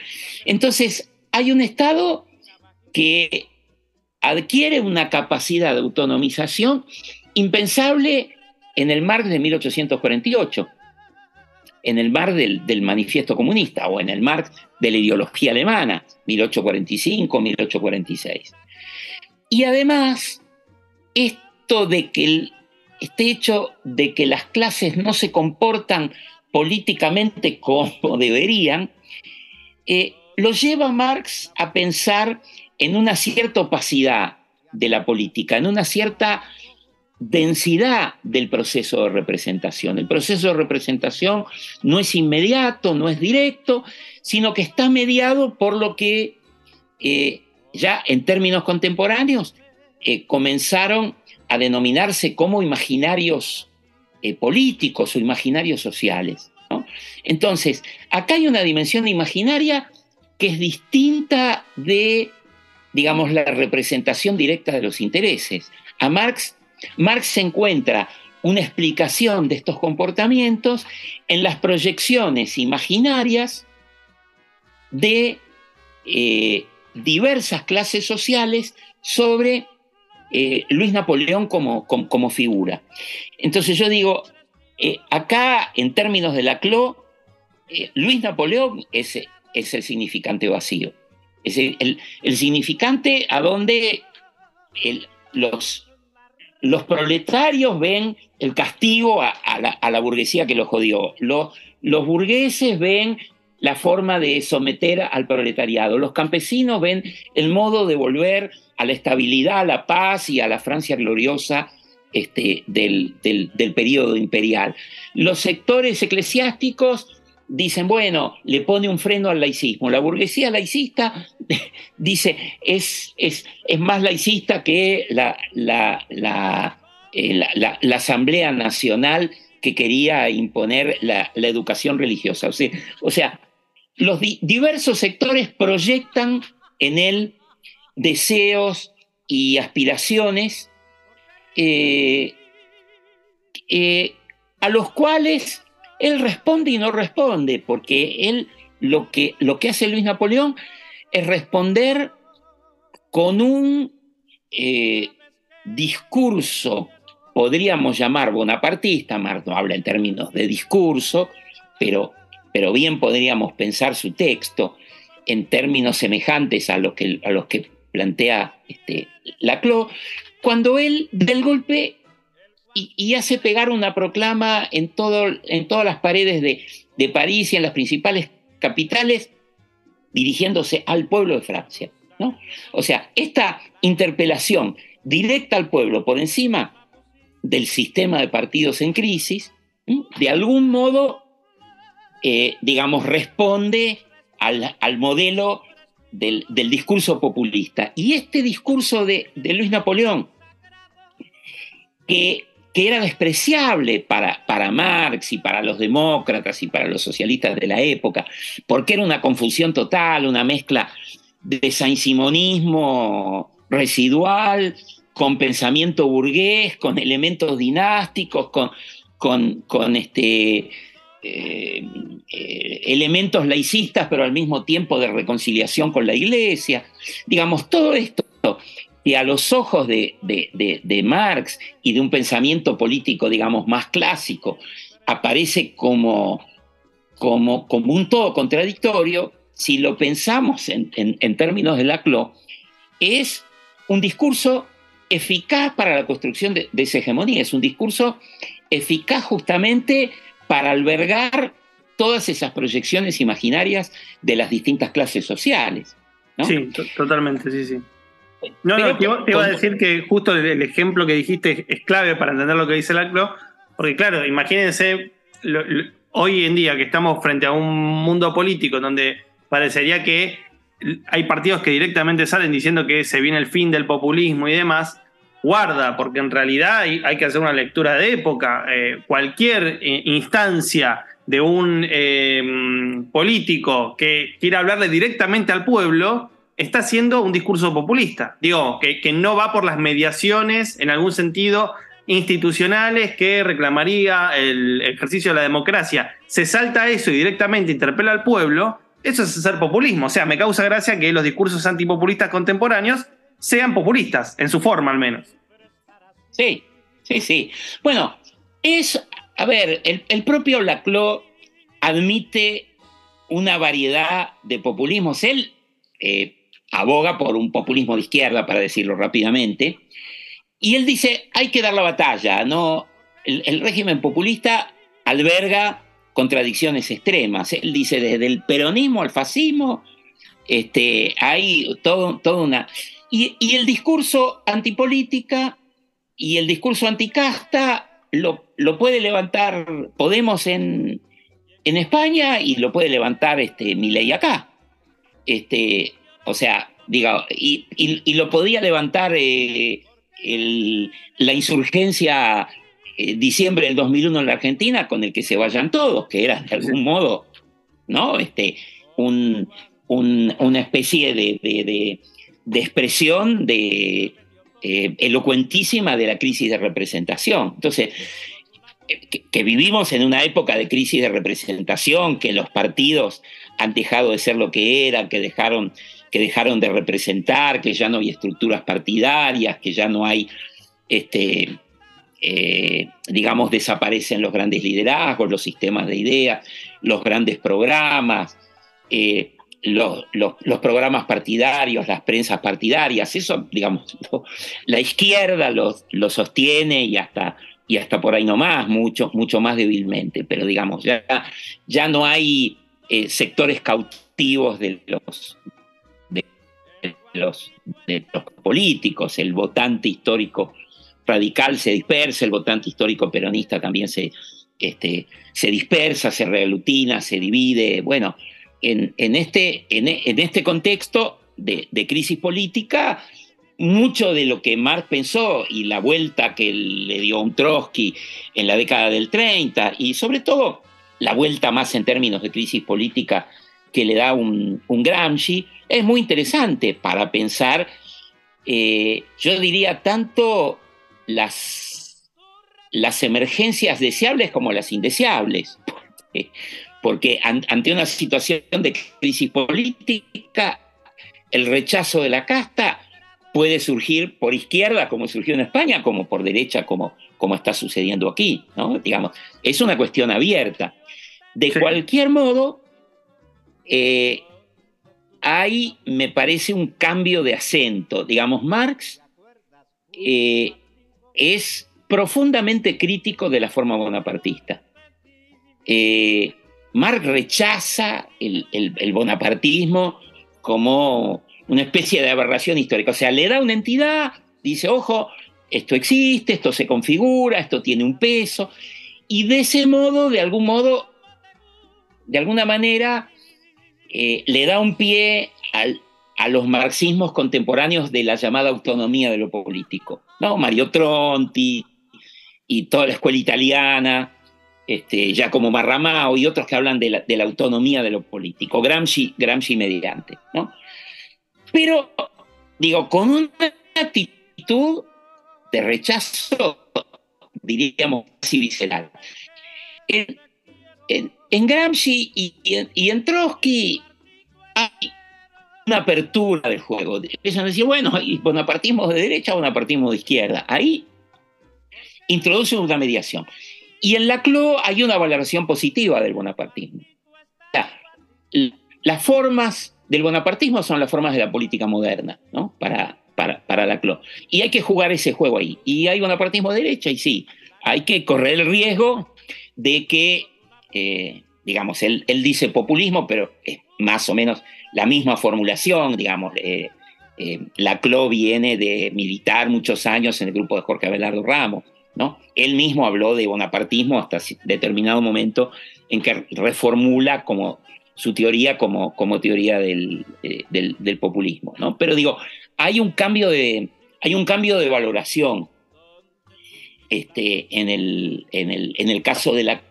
Entonces, hay un Estado que adquiere una capacidad de autonomización impensable en el mar de 1848, en el mar del, del, manifiesto comunista o en el mar de la ideología alemana, 1845-1846. Y además, esto de que el, este hecho de que las clases no se comportan políticamente como deberían, eh, lo lleva Marx a pensar en una cierta opacidad de la política, en una cierta densidad del proceso de representación. El proceso de representación no es inmediato, no es directo, sino que está mediado por lo que eh, ya en términos contemporáneos eh, comenzaron a denominarse como imaginarios eh, políticos o imaginarios sociales. Entonces, acá hay una dimensión imaginaria que es distinta de, digamos, la representación directa de los intereses. A Marx, Marx encuentra una explicación de estos comportamientos en las proyecciones imaginarias de eh, diversas clases sociales sobre eh, Luis Napoleón como, como, figura. Entonces yo digo, eh, acá en términos de la CLO, eh, Luis Napoleón es, es, el significante vacío. Es el, significante a donde los, los proletarios ven el castigo a, la, burguesía que los jodió. Los, los burgueses ven la forma de someter al proletariado. Los campesinos ven el modo de volver a la estabilidad, a la paz y a la Francia gloriosa este, del, del, periodo imperial. Los sectores eclesiásticos dicen, bueno, le pone un freno al laicismo. La burguesía laicista dice, es, es, es más laicista que la, la, la, eh, la, Asamblea Nacional que quería imponer la, educación religiosa. O sea, o sea los diversos sectores proyectan en él deseos y aspiraciones eh, eh, a los cuales él responde y no responde, porque él lo que, lo que hace Luis Napoleón es responder con un eh, discurso, podríamos llamar bonapartista, Marx no habla en términos de discurso, pero, pero bien podríamos pensar su texto en términos semejantes a los que, a los que plantea este, Laclau, cuando él del golpe y, hace pegar una proclama en, todo, en todas las paredes de, París y en las principales capitales, dirigiéndose al pueblo de Francia. ¿no? O sea, esta interpelación directa al pueblo por encima del sistema de partidos en crisis, de algún modo, eh, digamos, responde al, al modelo del, discurso populista. Y este discurso de, Luis Napoleón, que que era despreciable para, para Marx y para los demócratas y para los socialistas de la época, porque era una confusión total, una mezcla de saint-simonismo residual con pensamiento burgués, con elementos dinásticos, con, con, con este, eh, eh, elementos laicistas, pero al mismo tiempo de reconciliación con la iglesia. Digamos, todo esto que a los ojos de, de, Marx y de un pensamiento político, digamos, más clásico, aparece como, como, como un todo contradictorio, si lo pensamos en, en, términos de Laclau, es un discurso eficaz para la construcción de, esa hegemonía, es un discurso eficaz justamente para albergar todas esas proyecciones imaginarias de las distintas clases sociales. Sí, totalmente, sí, sí. No, no, te, iba a decir que justo el, ejemplo que dijiste es clave para entender lo que dice Laclo, porque claro, imagínense hoy en día que estamos frente a un mundo político donde parecería que hay partidos que directamente salen diciendo que se viene el fin del populismo y demás, guarda, porque en realidad hay, que hacer una lectura de época. Eh, cualquier eh, instancia de un eh, político que quiera hablarle directamente al pueblo, está haciendo un discurso populista. Digo, que, no va por las mediaciones, en algún sentido, institucionales que reclamaría el ejercicio de la democracia. Se salta eso y directamente interpela al pueblo. Eso es hacer populismo. O sea, me causa gracia que los discursos antipopulistas contemporáneos sean populistas, en su forma al menos. Sí, sí, sí. Bueno, es, a ver, el, propio Laclau admite una variedad de populismos. Él eh, aboga por un populismo de izquierda, para decirlo rápidamente, y él dice, hay que dar la batalla, ¿no? El, régimen populista alberga contradicciones extremas. Él dice, desde el peronismo al fascismo, este, hay todo, una... Y, el discurso antipolítica y el discurso anticasta lo, lo puede levantar Podemos en, en, España y lo puede levantar este, ley acá. Este, o sea, diga, y, lo podía levantar eh, la insurgencia eh, diciembre del 2001 en la Argentina con el que se vayan todos, que era de algún modo, ¿no? Este, una especie de, expresión de, eh, elocuentísima de la crisis de representación. Entonces, que, vivimos en una época de crisis de representación, que los partidos han dejado de ser lo que eran, que dejaron, que dejaron de representar, que ya no hay estructuras partidarias, que ya no hay, este, eh, digamos, desaparecen los grandes liderazgos, los sistemas de ideas, los grandes programas, eh, los, programas partidarios, las prensas partidarias, eso, digamos, la izquierda lo, sostiene y hasta, y hasta por ahí nomás, mucho, mucho más débilmente, pero digamos, ya, ya no hay eh, sectores cautivos de los, de, los, de los políticos, el votante histórico radical se dispersa, el votante histórico peronista también se, este, se dispersa, se reaglutina, se divide. Bueno, este, en, este contexto de, de, crisis política, mucho de lo que Marx pensó y la vuelta que le dio un Trotsky en la década del 30 y sobre todo la vuelta más en términos de crisis política que le da un, Gramsci, es muy interesante para pensar, eh, yo diría, tanto las, las emergencias deseables como las indeseables, porque, ante una situación de crisis política, el rechazo de la casta puede surgir por izquierda, como surgió en España, como por derecha, como, como está sucediendo aquí. ¿no? Digamos, es una cuestión abierta. De cualquier modo, eh, hay, me parece, un cambio de acento. Digamos, Marx eh, es profundamente crítico de la forma bonapartista. Eh, Marx rechaza el, el, bonapartismo como una especie de aberración histórica. O sea, le da una entidad, dice, ojo, esto existe, esto se configura, esto tiene un peso, y de ese modo, de algún modo, de alguna manera eh, le da un pie a los marxismos contemporáneos de la llamada autonomía de lo político. ¿no? Mario Tronti, y toda la escuela italiana, este, Giacomo Marramao y otros que hablan de la, autonomía de lo político, Gramsci, Gramsci mediante. ¿no? Pero, digo, con una actitud de rechazo, diríamos, casi visceral. En, en, Gramsci y, en, Trotsky hay una apertura del juego. Empiezan a decir, bueno, ¿y bonapartismo de derecha o bonapartismo de izquierda? Ahí introducen una mediación. Y en la CLO hay una valoración positiva del bonapartismo. las formas del bonapartismo son las formas de la política moderna, ¿no? Para, para, la CLO. Y hay que jugar ese juego ahí. Y hay bonapartismo de derecha, y sí, hay que correr el riesgo de que, eh, digamos, él, dice populismo, pero es más o menos la misma formulación, digamos. Eh, eh, la CLO viene de militar muchos años en el grupo de Jorge Abelardo Ramos. ¿No? Él mismo habló de bonapartismo hasta determinado momento en que reformula como su teoría como, como teoría del, del, populismo. ¿no? Pero digo, hay un cambio de, hay un cambio de valoración este, en, el, en, el, en el caso de la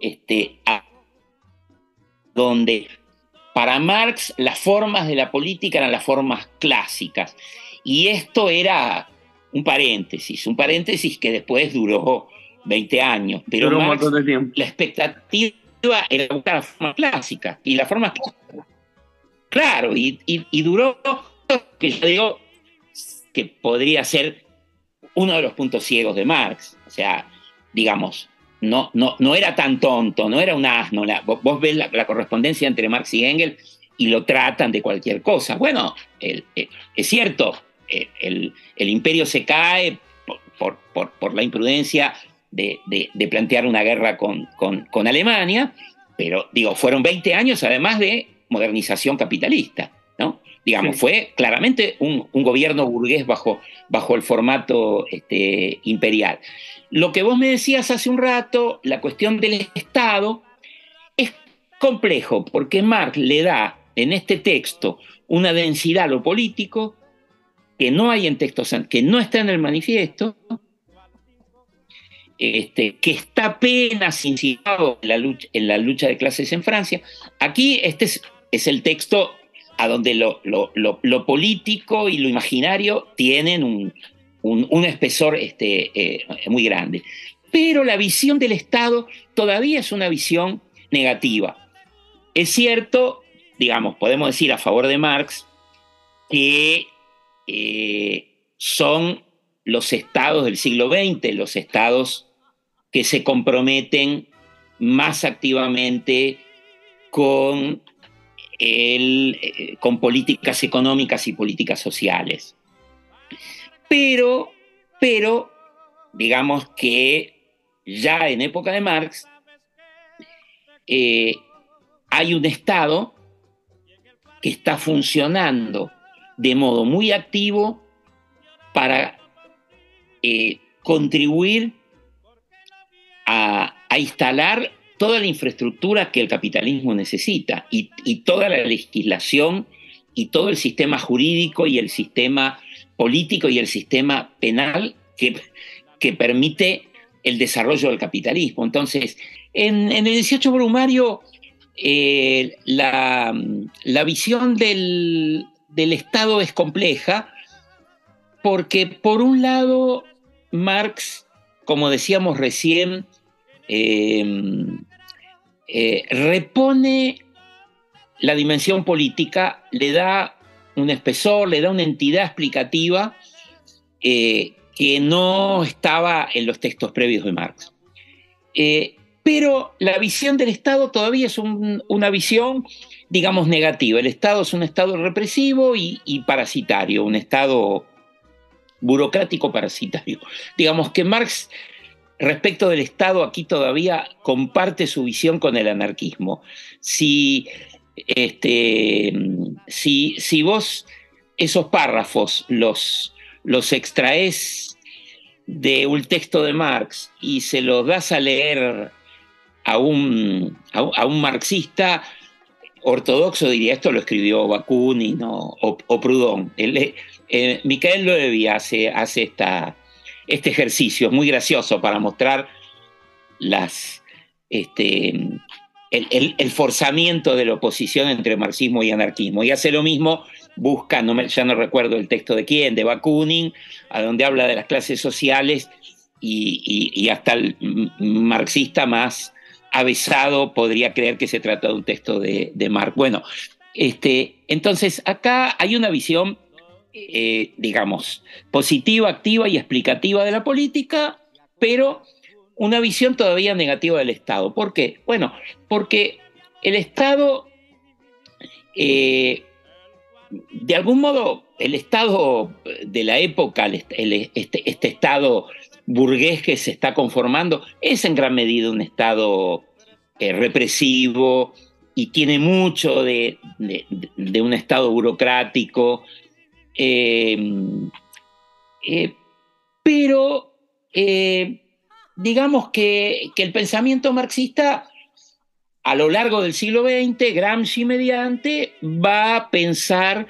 este, donde para Marx las formas de la política eran las formas clásicas. Y esto era un paréntesis, un paréntesis que después duró 20 años. Pero Marx, la expectativa era buscar la forma clásica. Y la forma clásica. Claro, y, y duró, que yo digo, que podría ser uno de los puntos ciegos de Marx. O sea, digamos, no, no, no era tan tonto, no era un asno. vos, ves la, correspondencia entre Marx y Engels y lo tratan de cualquier cosa. Bueno, es cierto, el, imperio se cae por, por, la imprudencia de, plantear una guerra con, con, Alemania, pero digo, fueron 20 años además de modernización capitalista. ¿no? Digamos, fue claramente un, gobierno burgués bajo, bajo el formato este, imperial. Lo que vos me decías hace un rato, la cuestión del Estado, es complejo porque Marx le da en este texto una densidad a lo político que no hay en textos, que no está en el manifiesto, este, que está apenas incitado en la, lucha, en la lucha de clases en Francia. Aquí este es el texto a donde lo, político y lo imaginario tienen un, espesor este, eh, muy grande. Pero la visión del Estado todavía es una visión negativa. Es cierto, digamos, podemos decir a favor de Marx, que eh, son los estados del siglo XX, los estados que se comprometen más activamente con eh, con políticas económicas y políticas sociales. Pero, pero, digamos que ya en época de Marx eh, hay un Estado que está funcionando de modo muy activo para eh, contribuir a, instalar toda la infraestructura que el capitalismo necesita y, toda la legislación y todo el sistema jurídico y el sistema político y el sistema penal que, que permite el desarrollo del capitalismo. Entonces, en, el 18 Brumario, eh, la, visión del, Estado es compleja porque, por un lado, Marx, como decíamos recién, eh, eh, repone la dimensión política, le da un espesor, le da una entidad explicativa eh, que no estaba en los textos previos de Marx. Eh, pero la visión del Estado todavía es una visión, digamos, negativa. El Estado es un Estado represivo y, parasitario, un Estado burocrático parasitario. Digamos que Marx respecto del Estado aquí todavía comparte su visión con el anarquismo. Si, este, si, si vos esos párrafos los, los extraes de un texto de Marx y se los das a leer a un, a, un marxista ortodoxo, diría esto lo escribió Bakunin o, o, Proudhon. Eh, Micael Loevi hace, hace esta, este ejercicio, es muy gracioso para mostrar las, este, el, forzamiento de la oposición entre marxismo y anarquismo. Y hace lo mismo, busca, no me, ya no recuerdo el texto de quién, de Bakunin, a donde habla de las clases sociales y, hasta el marxista más avesado podría creer que se trata de un texto de, Marx. Bueno, este, entonces acá hay una visión, eh, digamos, positiva, activa y explicativa de la política, pero una visión todavía negativa del Estado. ¿Por qué? Bueno, porque el Estado, eh, de algún modo, el Estado de la época, este, este, Estado burgués que se está conformando, es en gran medida un Estado eh, represivo y tiene mucho de, un Estado burocrático. Eh, pero digamos que, el pensamiento marxista a lo largo del siglo XX, Gramsci mediante, va a pensar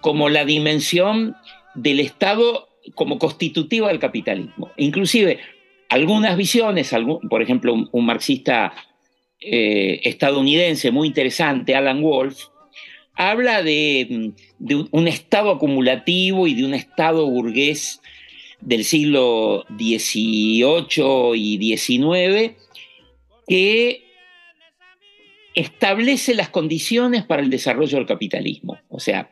como la dimensión del Estado como constitutiva del capitalismo. Inclusive algunas visiones, por ejemplo, un, marxista eh, estadounidense muy interesante, Alan Wolf, habla de, un Estado acumulativo y de un Estado burgués del siglo XVIII y XIX que establece las condiciones para el desarrollo del capitalismo. O sea,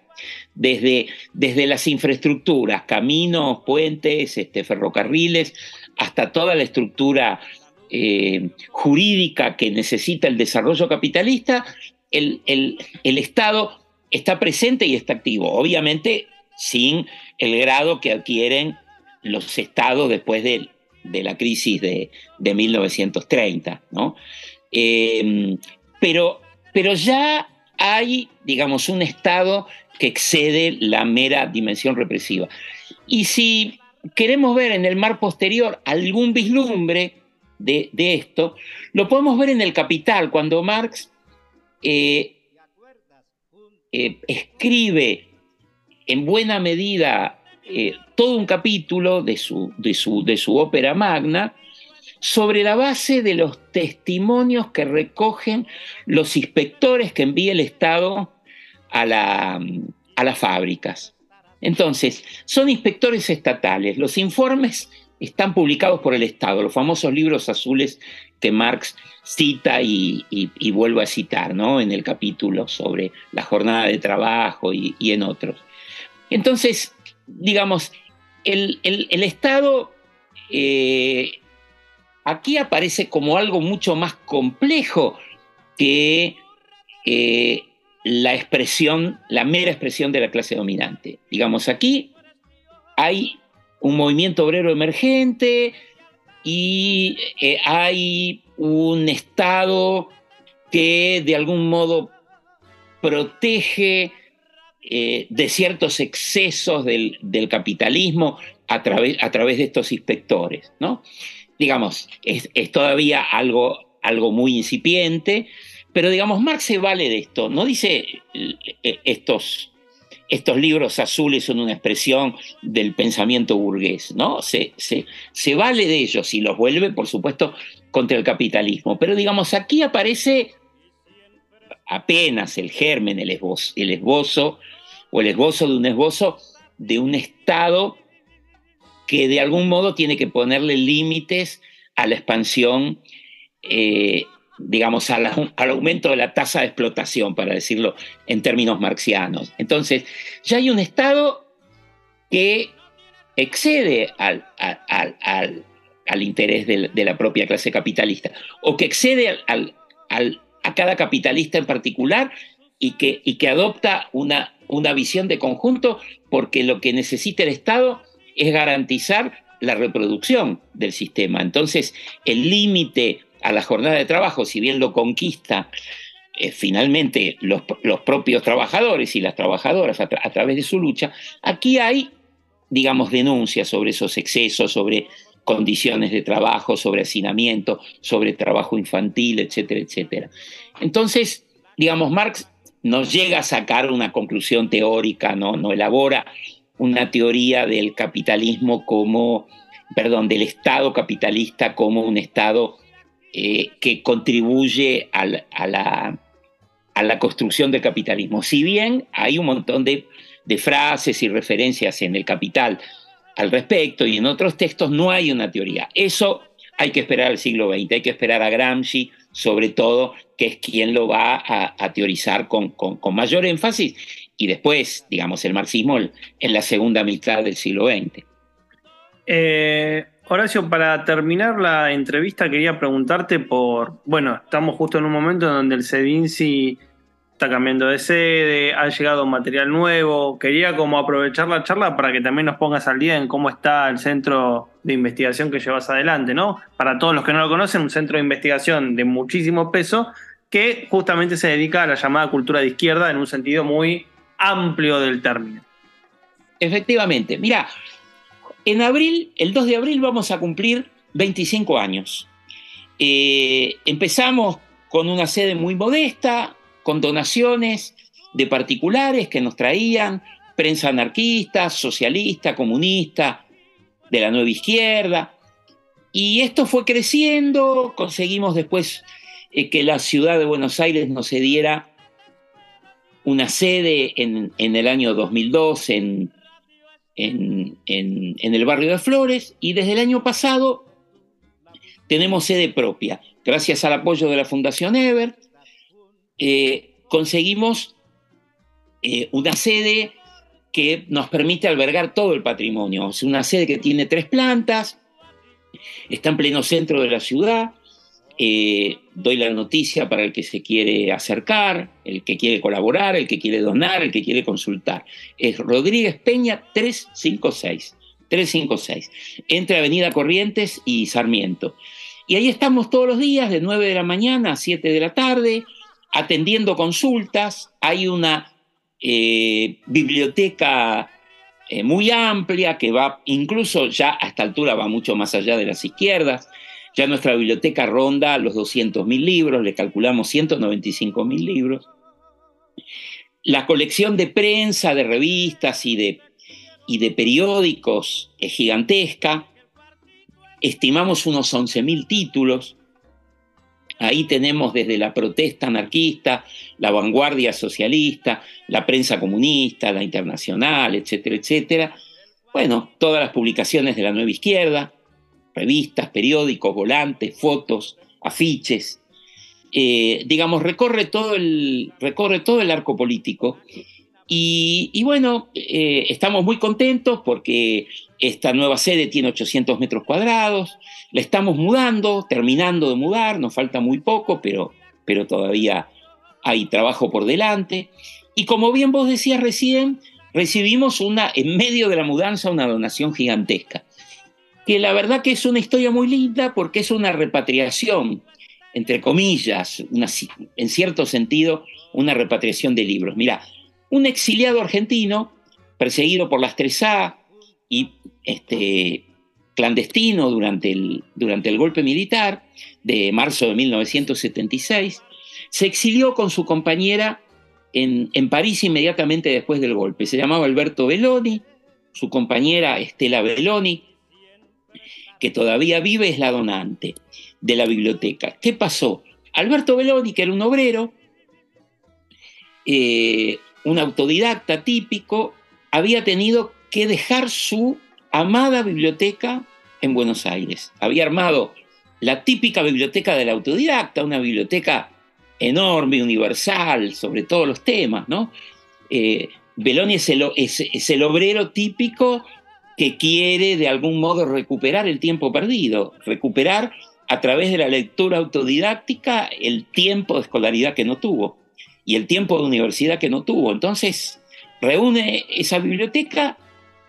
desde, desde las infraestructuras, caminos, puentes, este, ferrocarriles, hasta toda la estructura eh, jurídica que necesita el desarrollo capitalista, el, el Estado está presente y está activo. Obviamente sin el grado que adquieren los estados después de, la crisis de, 1930, ¿no? Em, pero, pero ya hay, digamos, un estado que excede la mera dimensión represiva. Y si queremos ver en el mar posterior algún vislumbre de, esto, lo podemos ver en el Capital, cuando Marx eh, eh, escribe en buena medida eh, todo un capítulo de su, de, su, de su ópera magna sobre la base de los testimonios que recogen los inspectores que envía el Estado a, la, a las fábricas. Entonces, son inspectores estatales. Los informes están publicados por el Estado, los famosos libros azules que Marx cita y, y, vuelve a citar ¿no? en el capítulo sobre la jornada de trabajo y, y en otros. Entonces, digamos, el, Estado eh, aquí aparece como algo mucho más complejo que eh, la expresión, la mera expresión de la clase dominante. Digamos, aquí hay un movimiento obrero emergente y eh, hay un Estado que de algún modo protege eh, de ciertos excesos del, capitalismo a a través, de estos inspectores. ¿no? Digamos, es, todavía algo, algo muy incipiente, pero digamos, Marx se vale de esto, no dice eh, estos, estos libros azules son una expresión del pensamiento burgués, ¿no? Se, se, vale de ellos y los vuelve, por supuesto, contra el capitalismo. Pero digamos, aquí aparece apenas el germen, el el esbozo o el esbozo de un esbozo de un Estado que de algún modo tiene que ponerle límites a la expansión, eh, digamos, al aumento de la tasa de explotación, para decirlo en términos marxianos. Entonces, ya hay un Estado que excede al, interés de, la propia clase capitalista, o que excede a cada capitalista en particular y que, y que adopta una una visión de conjunto porque lo que necesita el Estado es garantizar la reproducción del sistema. Entonces, el límite a la jornada de trabajo, si bien lo conquista eh, finalmente los, propios trabajadores y las trabajadoras a, través de su lucha, aquí hay, digamos, denuncias sobre esos excesos, sobre condiciones de trabajo, sobre hacinamiento, sobre trabajo infantil, etcétera, etcétera. Entonces, digamos, Marx no llega a sacar una conclusión teórica, no, no elabora una teoría del capitalismo como perdón, del Estado capitalista como un Estado eh, que contribuye a la, construcción del capitalismo. Si bien hay un montón de, frases y referencias en el Capital al respecto y en otros textos no hay una teoría. Eso hay que esperar al siglo XX, hay que esperar a Gramsci, sobre todo, que es quien lo va a, teorizar con, mayor énfasis, y después, digamos, el marxismo en la segunda mitad del siglo XX. Eh, Horacio, para terminar la entrevista quería preguntarte por, bueno, estamos justo en un momento en donde el CEDINCI está cambiando de sede, ha llegado material nuevo, quería como aprovechar la charla para que también nos pongas al día en cómo está el centro de investigación que llevas adelante, ¿no? Para todos los que no lo conocen, un centro de investigación de muchísimo peso que justamente se dedica a la llamada cultura de izquierda en un sentido muy amplio del término. Efectivamente, mira, en abril, el 2 de abril, vamos a cumplir 25 años. Eh, empezamos con una sede muy modesta, con donaciones de particulares que nos traían prensa anarquista, socialista, comunista, de la nueva izquierda. Y esto fue creciendo, conseguimos después eh, que la ciudad de Buenos Aires nos cediera una sede en, el año 2002 en en, el barrio de Flores y desde el año pasado tenemos sede propia. Gracias al apoyo de la Fundación Ever, eh, conseguimos eh, una sede que nos permite albergar todo el patrimonio. Es una sede que tiene tres plantas, está en pleno centro de la ciudad, eh, doy la noticia para el que se quiere acercar, el que quiere colaborar, el que quiere donar, el que quiere consultar. Es Rodríguez Peña 356. 356. Entre Avenida Corrientes y Sarmiento. Y ahí estamos todos los días, de 9 de la mañana a 7 de la tarde, atendiendo consultas. Hay una eh, biblioteca eh, muy amplia que va, incluso ya a esta altura va mucho más allá de las izquierdas. Ya nuestra biblioteca ronda los 200.000 libros, le calculamos 195.000 libros. La colección de prensa, de revistas y de, y de periódicos es gigantesca. Estimamos unos 11.000 títulos. Ahí tenemos desde la protesta anarquista, la vanguardia socialista, la prensa comunista, la internacional, etcétera, etcétera. Bueno, todas las publicaciones de la nueva izquierda, revistas, periódicos, volantes, fotos, afiches. Eh, digamos, recorre todo, el, recorre todo el arco político. Y, bueno, eh, estamos muy contentos porque esta nueva sede tiene 800 metros cuadrados, la estamos mudando, terminando de mudar, nos falta muy poco, pero, pero todavía hay trabajo por delante. Y como bien vos decías recién, recibimos una, en medio de la mudanza una donación gigantesca que la verdad que es una historia muy linda porque es una repatriación, entre comillas, en cierto sentido, una repatriación de libros. Mira, un exiliado argentino, perseguido por las 3A y este, clandestino durante el, durante el golpe militar de marzo de 1976, se exilió con su compañera en, en París inmediatamente después del golpe. Se llamaba Alberto Belloni, su compañera Estela Belloni, que todavía vive es la donante de la biblioteca. ¿Qué pasó? Alberto Belloni, que era un obrero, eh, un autodidacta típico, había tenido que dejar su amada biblioteca en Buenos Aires. Había armado la típica biblioteca del autodidacta, una biblioteca enorme, universal, sobre todos los temas, ¿no? Eh, es el obrero típico que quiere de algún modo recuperar el tiempo perdido, recuperar a través de la lectura autodidáctica el tiempo de escolaridad que no tuvo y el tiempo de universidad que no tuvo. Entonces, reúne esa biblioteca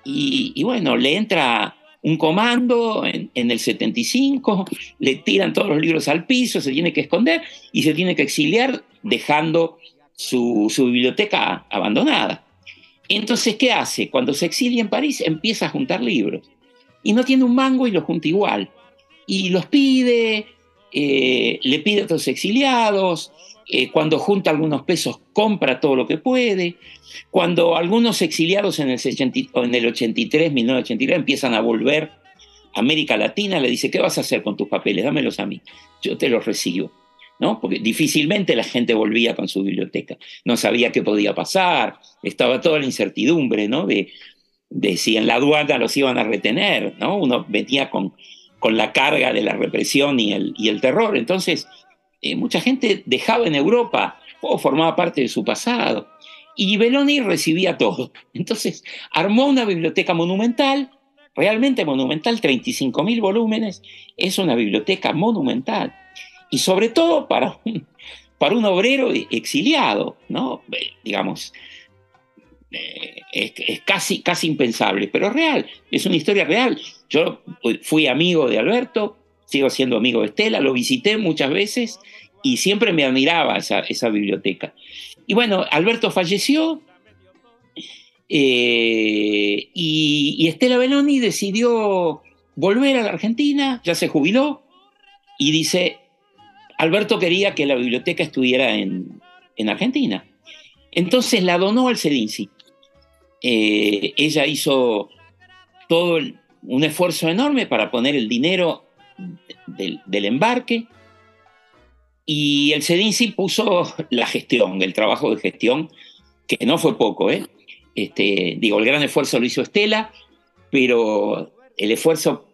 y, bueno, le entra un comando en, el 75, le tiran todos los libros al piso, se tiene que esconder y se tiene que exiliar dejando su biblioteca abandonada. Entonces, ¿qué hace? Cuando se exilia en París, empieza a juntar libros. Y no tiene un mango y los junta igual. Y los pide, eh, le pide a otros exiliados, eh, cuando junta algunos pesos compra todo lo que puede. Cuando algunos exiliados en el, en el 83, 1983, empiezan a volver América Latina, le dice, ¿qué vas a hacer con tus papeles? Dámelos a mí, yo te los recibo. ¿No? Porque difícilmente la gente volvía con su biblioteca. No sabía qué podía pasar, estaba toda la incertidumbre, ¿no? De, de si en la aduana los iban a retener, ¿no? Uno venía con, con la carga de la represión y el, y el terror. Entonces, eh, mucha gente dejaba en Europa o formaba parte de su pasado. Y Belloni recibía todo. Entonces, armó una biblioteca monumental, realmente monumental, 35.000 volúmenes. Es una biblioteca monumental y sobre todo para un, para un obrero exiliado, ¿no? Eh, digamos, eh, es, casi, casi impensable, pero real, es una historia real. Yo fui amigo de Alberto, sigo siendo amigo de Estela, lo visité muchas veces y siempre me admiraba esa, esa biblioteca. Y bueno, Alberto falleció eh, y, y Estela Benoni decidió volver a la Argentina, ya se jubiló, y dice, Alberto quería que la biblioteca estuviera en, Argentina. Entonces la donó al CEDINSI. Eh, ella hizo todo un esfuerzo enorme para poner el dinero del, embarque y el CEDINSI puso la gestión, el trabajo de gestión, que no fue poco. ¿eh? Este, digo, el gran esfuerzo lo hizo Estela, pero el esfuerzo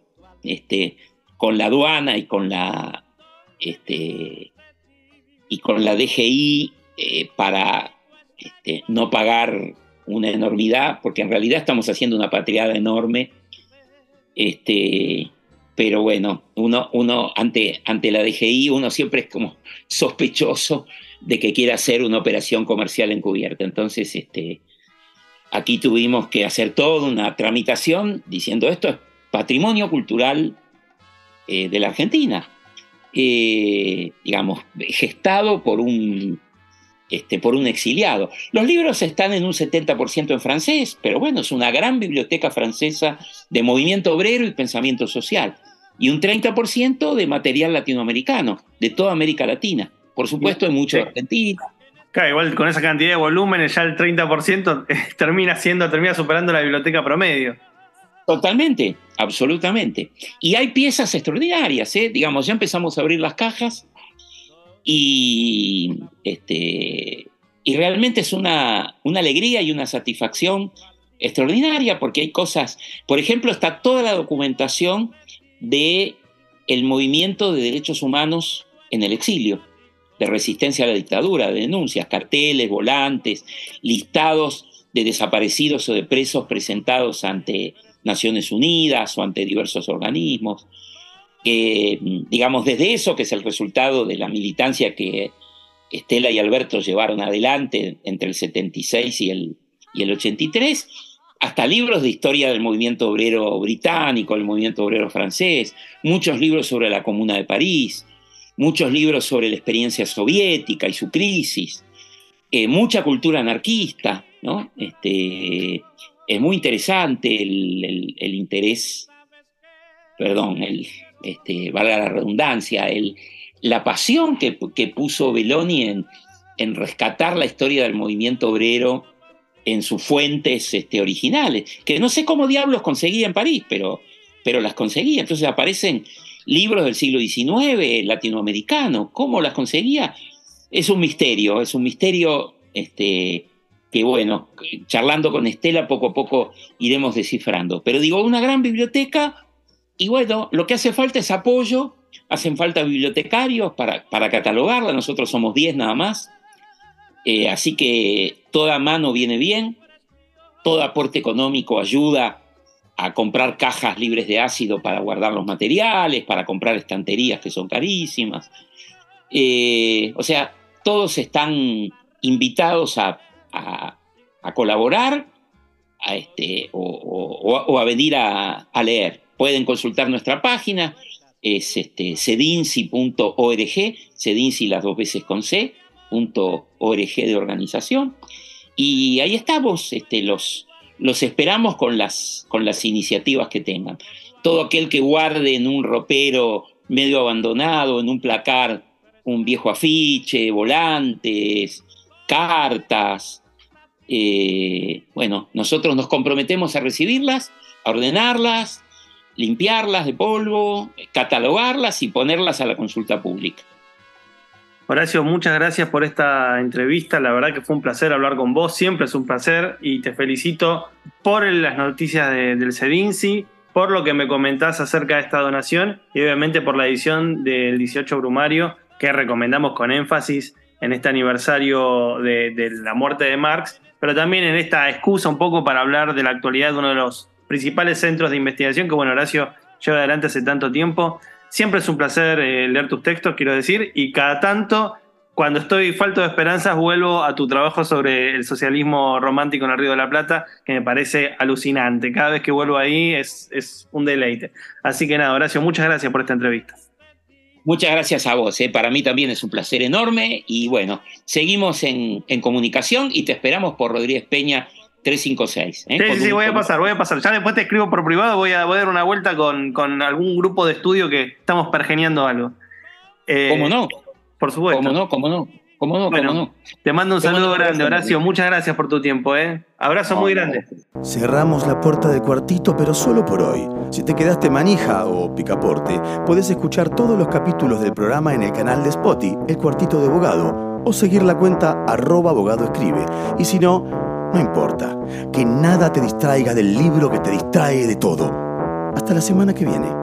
este, con la aduana y con la este, y con la DGI eh, para este, no pagar una enormidad, porque en realidad estamos haciendo una patriada enorme. Este, pero bueno, uno, uno ante, ante la DGI, uno siempre es como sospechoso de que quiera hacer una operación comercial encubierta. Entonces, este, aquí tuvimos que hacer toda una tramitación diciendo esto es patrimonio cultural eh, de la Argentina. Eh, digamos, gestado por un, este, por un exiliado. Los libros están en un 70% en francés, pero bueno, es una gran biblioteca francesa de movimiento obrero y pensamiento social. Y un 30% de material latinoamericano, de toda América Latina. Por supuesto, hay mucho de Argentina. Claro, igual con esa cantidad de volúmenes, ya el 30% termina siendo, termina superando la biblioteca promedio. Totalmente, absolutamente. Y hay piezas extraordinarias, ¿eh? digamos, ya empezamos a abrir las cajas y, este, y realmente es una, una alegría y una satisfacción extraordinaria porque hay cosas, por ejemplo, está toda la documentación de movimiento de derechos humanos en el exilio, de resistencia a la dictadura, de denuncias, carteles, volantes, listados de desaparecidos o de presos presentados ante Naciones Unidas o ante diversos organismos. que digamos, desde eso, que es el resultado de la militancia que Estela y Alberto llevaron adelante entre el 76 y el, y el 83, hasta libros de historia del movimiento obrero británico, el movimiento obrero francés, muchos libros sobre la Comuna de París, muchos libros sobre la experiencia soviética y su crisis, eh, mucha cultura anarquista, ¿no? Este, es muy interesante el, interés, perdón, el, este, valga la redundancia, la pasión que, puso Belloni en, rescatar la historia del movimiento obrero en sus fuentes este, originales, que no sé cómo diablos conseguía en París, pero, pero las conseguía. Entonces aparecen libros del siglo XIX, latinoamericano, ¿cómo las conseguía? Es un misterio, es un misterio este, que bueno, charlando con Estela poco a poco iremos descifrando. Pero digo, una gran biblioteca y bueno, lo que hace falta es apoyo, hacen falta bibliotecarios para, para catalogarla, nosotros somos 10 nada más, eh, así que toda mano viene bien, todo aporte económico ayuda a comprar cajas libres de ácido para guardar los materiales, para comprar estanterías que son carísimas. Eh, o sea, todos están invitados a a, colaborar a este, o, a venir a, leer. Pueden consultar nuestra página, es este, cedinci.org, cedinci las dos veces con C, punto .org de organización. Y ahí estamos, este, los, los esperamos con las, con las iniciativas que tengan. Todo aquel que guarde en un ropero medio abandonado, en un placar, un viejo afiche, volantes, cartas, eh, bueno, nosotros nos comprometemos a recibirlas, a ordenarlas, limpiarlas de polvo, catalogarlas y ponerlas a la consulta pública. Horacio, muchas gracias por esta entrevista. La verdad que fue un placer hablar con vos. Siempre es un placer y te felicito por las noticias del CEDINSI, por lo que me comentás acerca de esta donación y obviamente por la edición del 18 Brumario que recomendamos con énfasis en este aniversario de la muerte de Marx, pero también en esta excusa un poco para hablar de la actualidad de uno de los principales centros de investigación que, bueno, Horacio lleva adelante hace tanto tiempo. Siempre es un placer eh, leer tus textos, quiero decir, y cada tanto, cuando estoy falto de esperanzas, vuelvo a tu trabajo sobre el socialismo romántico en el Río de la Plata, que me parece alucinante. Cada vez que vuelvo ahí es, es un deleite. Así que nada, Horacio, muchas gracias por esta entrevista. Muchas gracias a vos, eh. para mí también es un placer enorme y bueno, seguimos en, en comunicación y te esperamos por Rodríguez Peña 356. ¿eh? Sí, sí, voy a pasar, voy a pasar. Ya después te escribo por privado, voy a, dar una vuelta con, algún grupo de estudio que estamos pergeniando algo. Eh, ¿Cómo no? Por supuesto. ¿Cómo no? ¿Cómo no? ¿Cómo no? ¿Cómo no? Te mando un saludo grande, Horacio. Muchas gracias por tu tiempo, ¿eh? Abrazo muy grande. Cerramos la puerta del cuartito, pero solo por hoy. Si te quedaste manija o picaporte, puedes escuchar todos los capítulos del programa en el canal de Spotify, El Cuartito de Abogado, o seguir la cuenta arroba abogado escribe. Y si no, no importa, que nada te distraiga del libro que te distrae de todo. Hasta la semana que viene.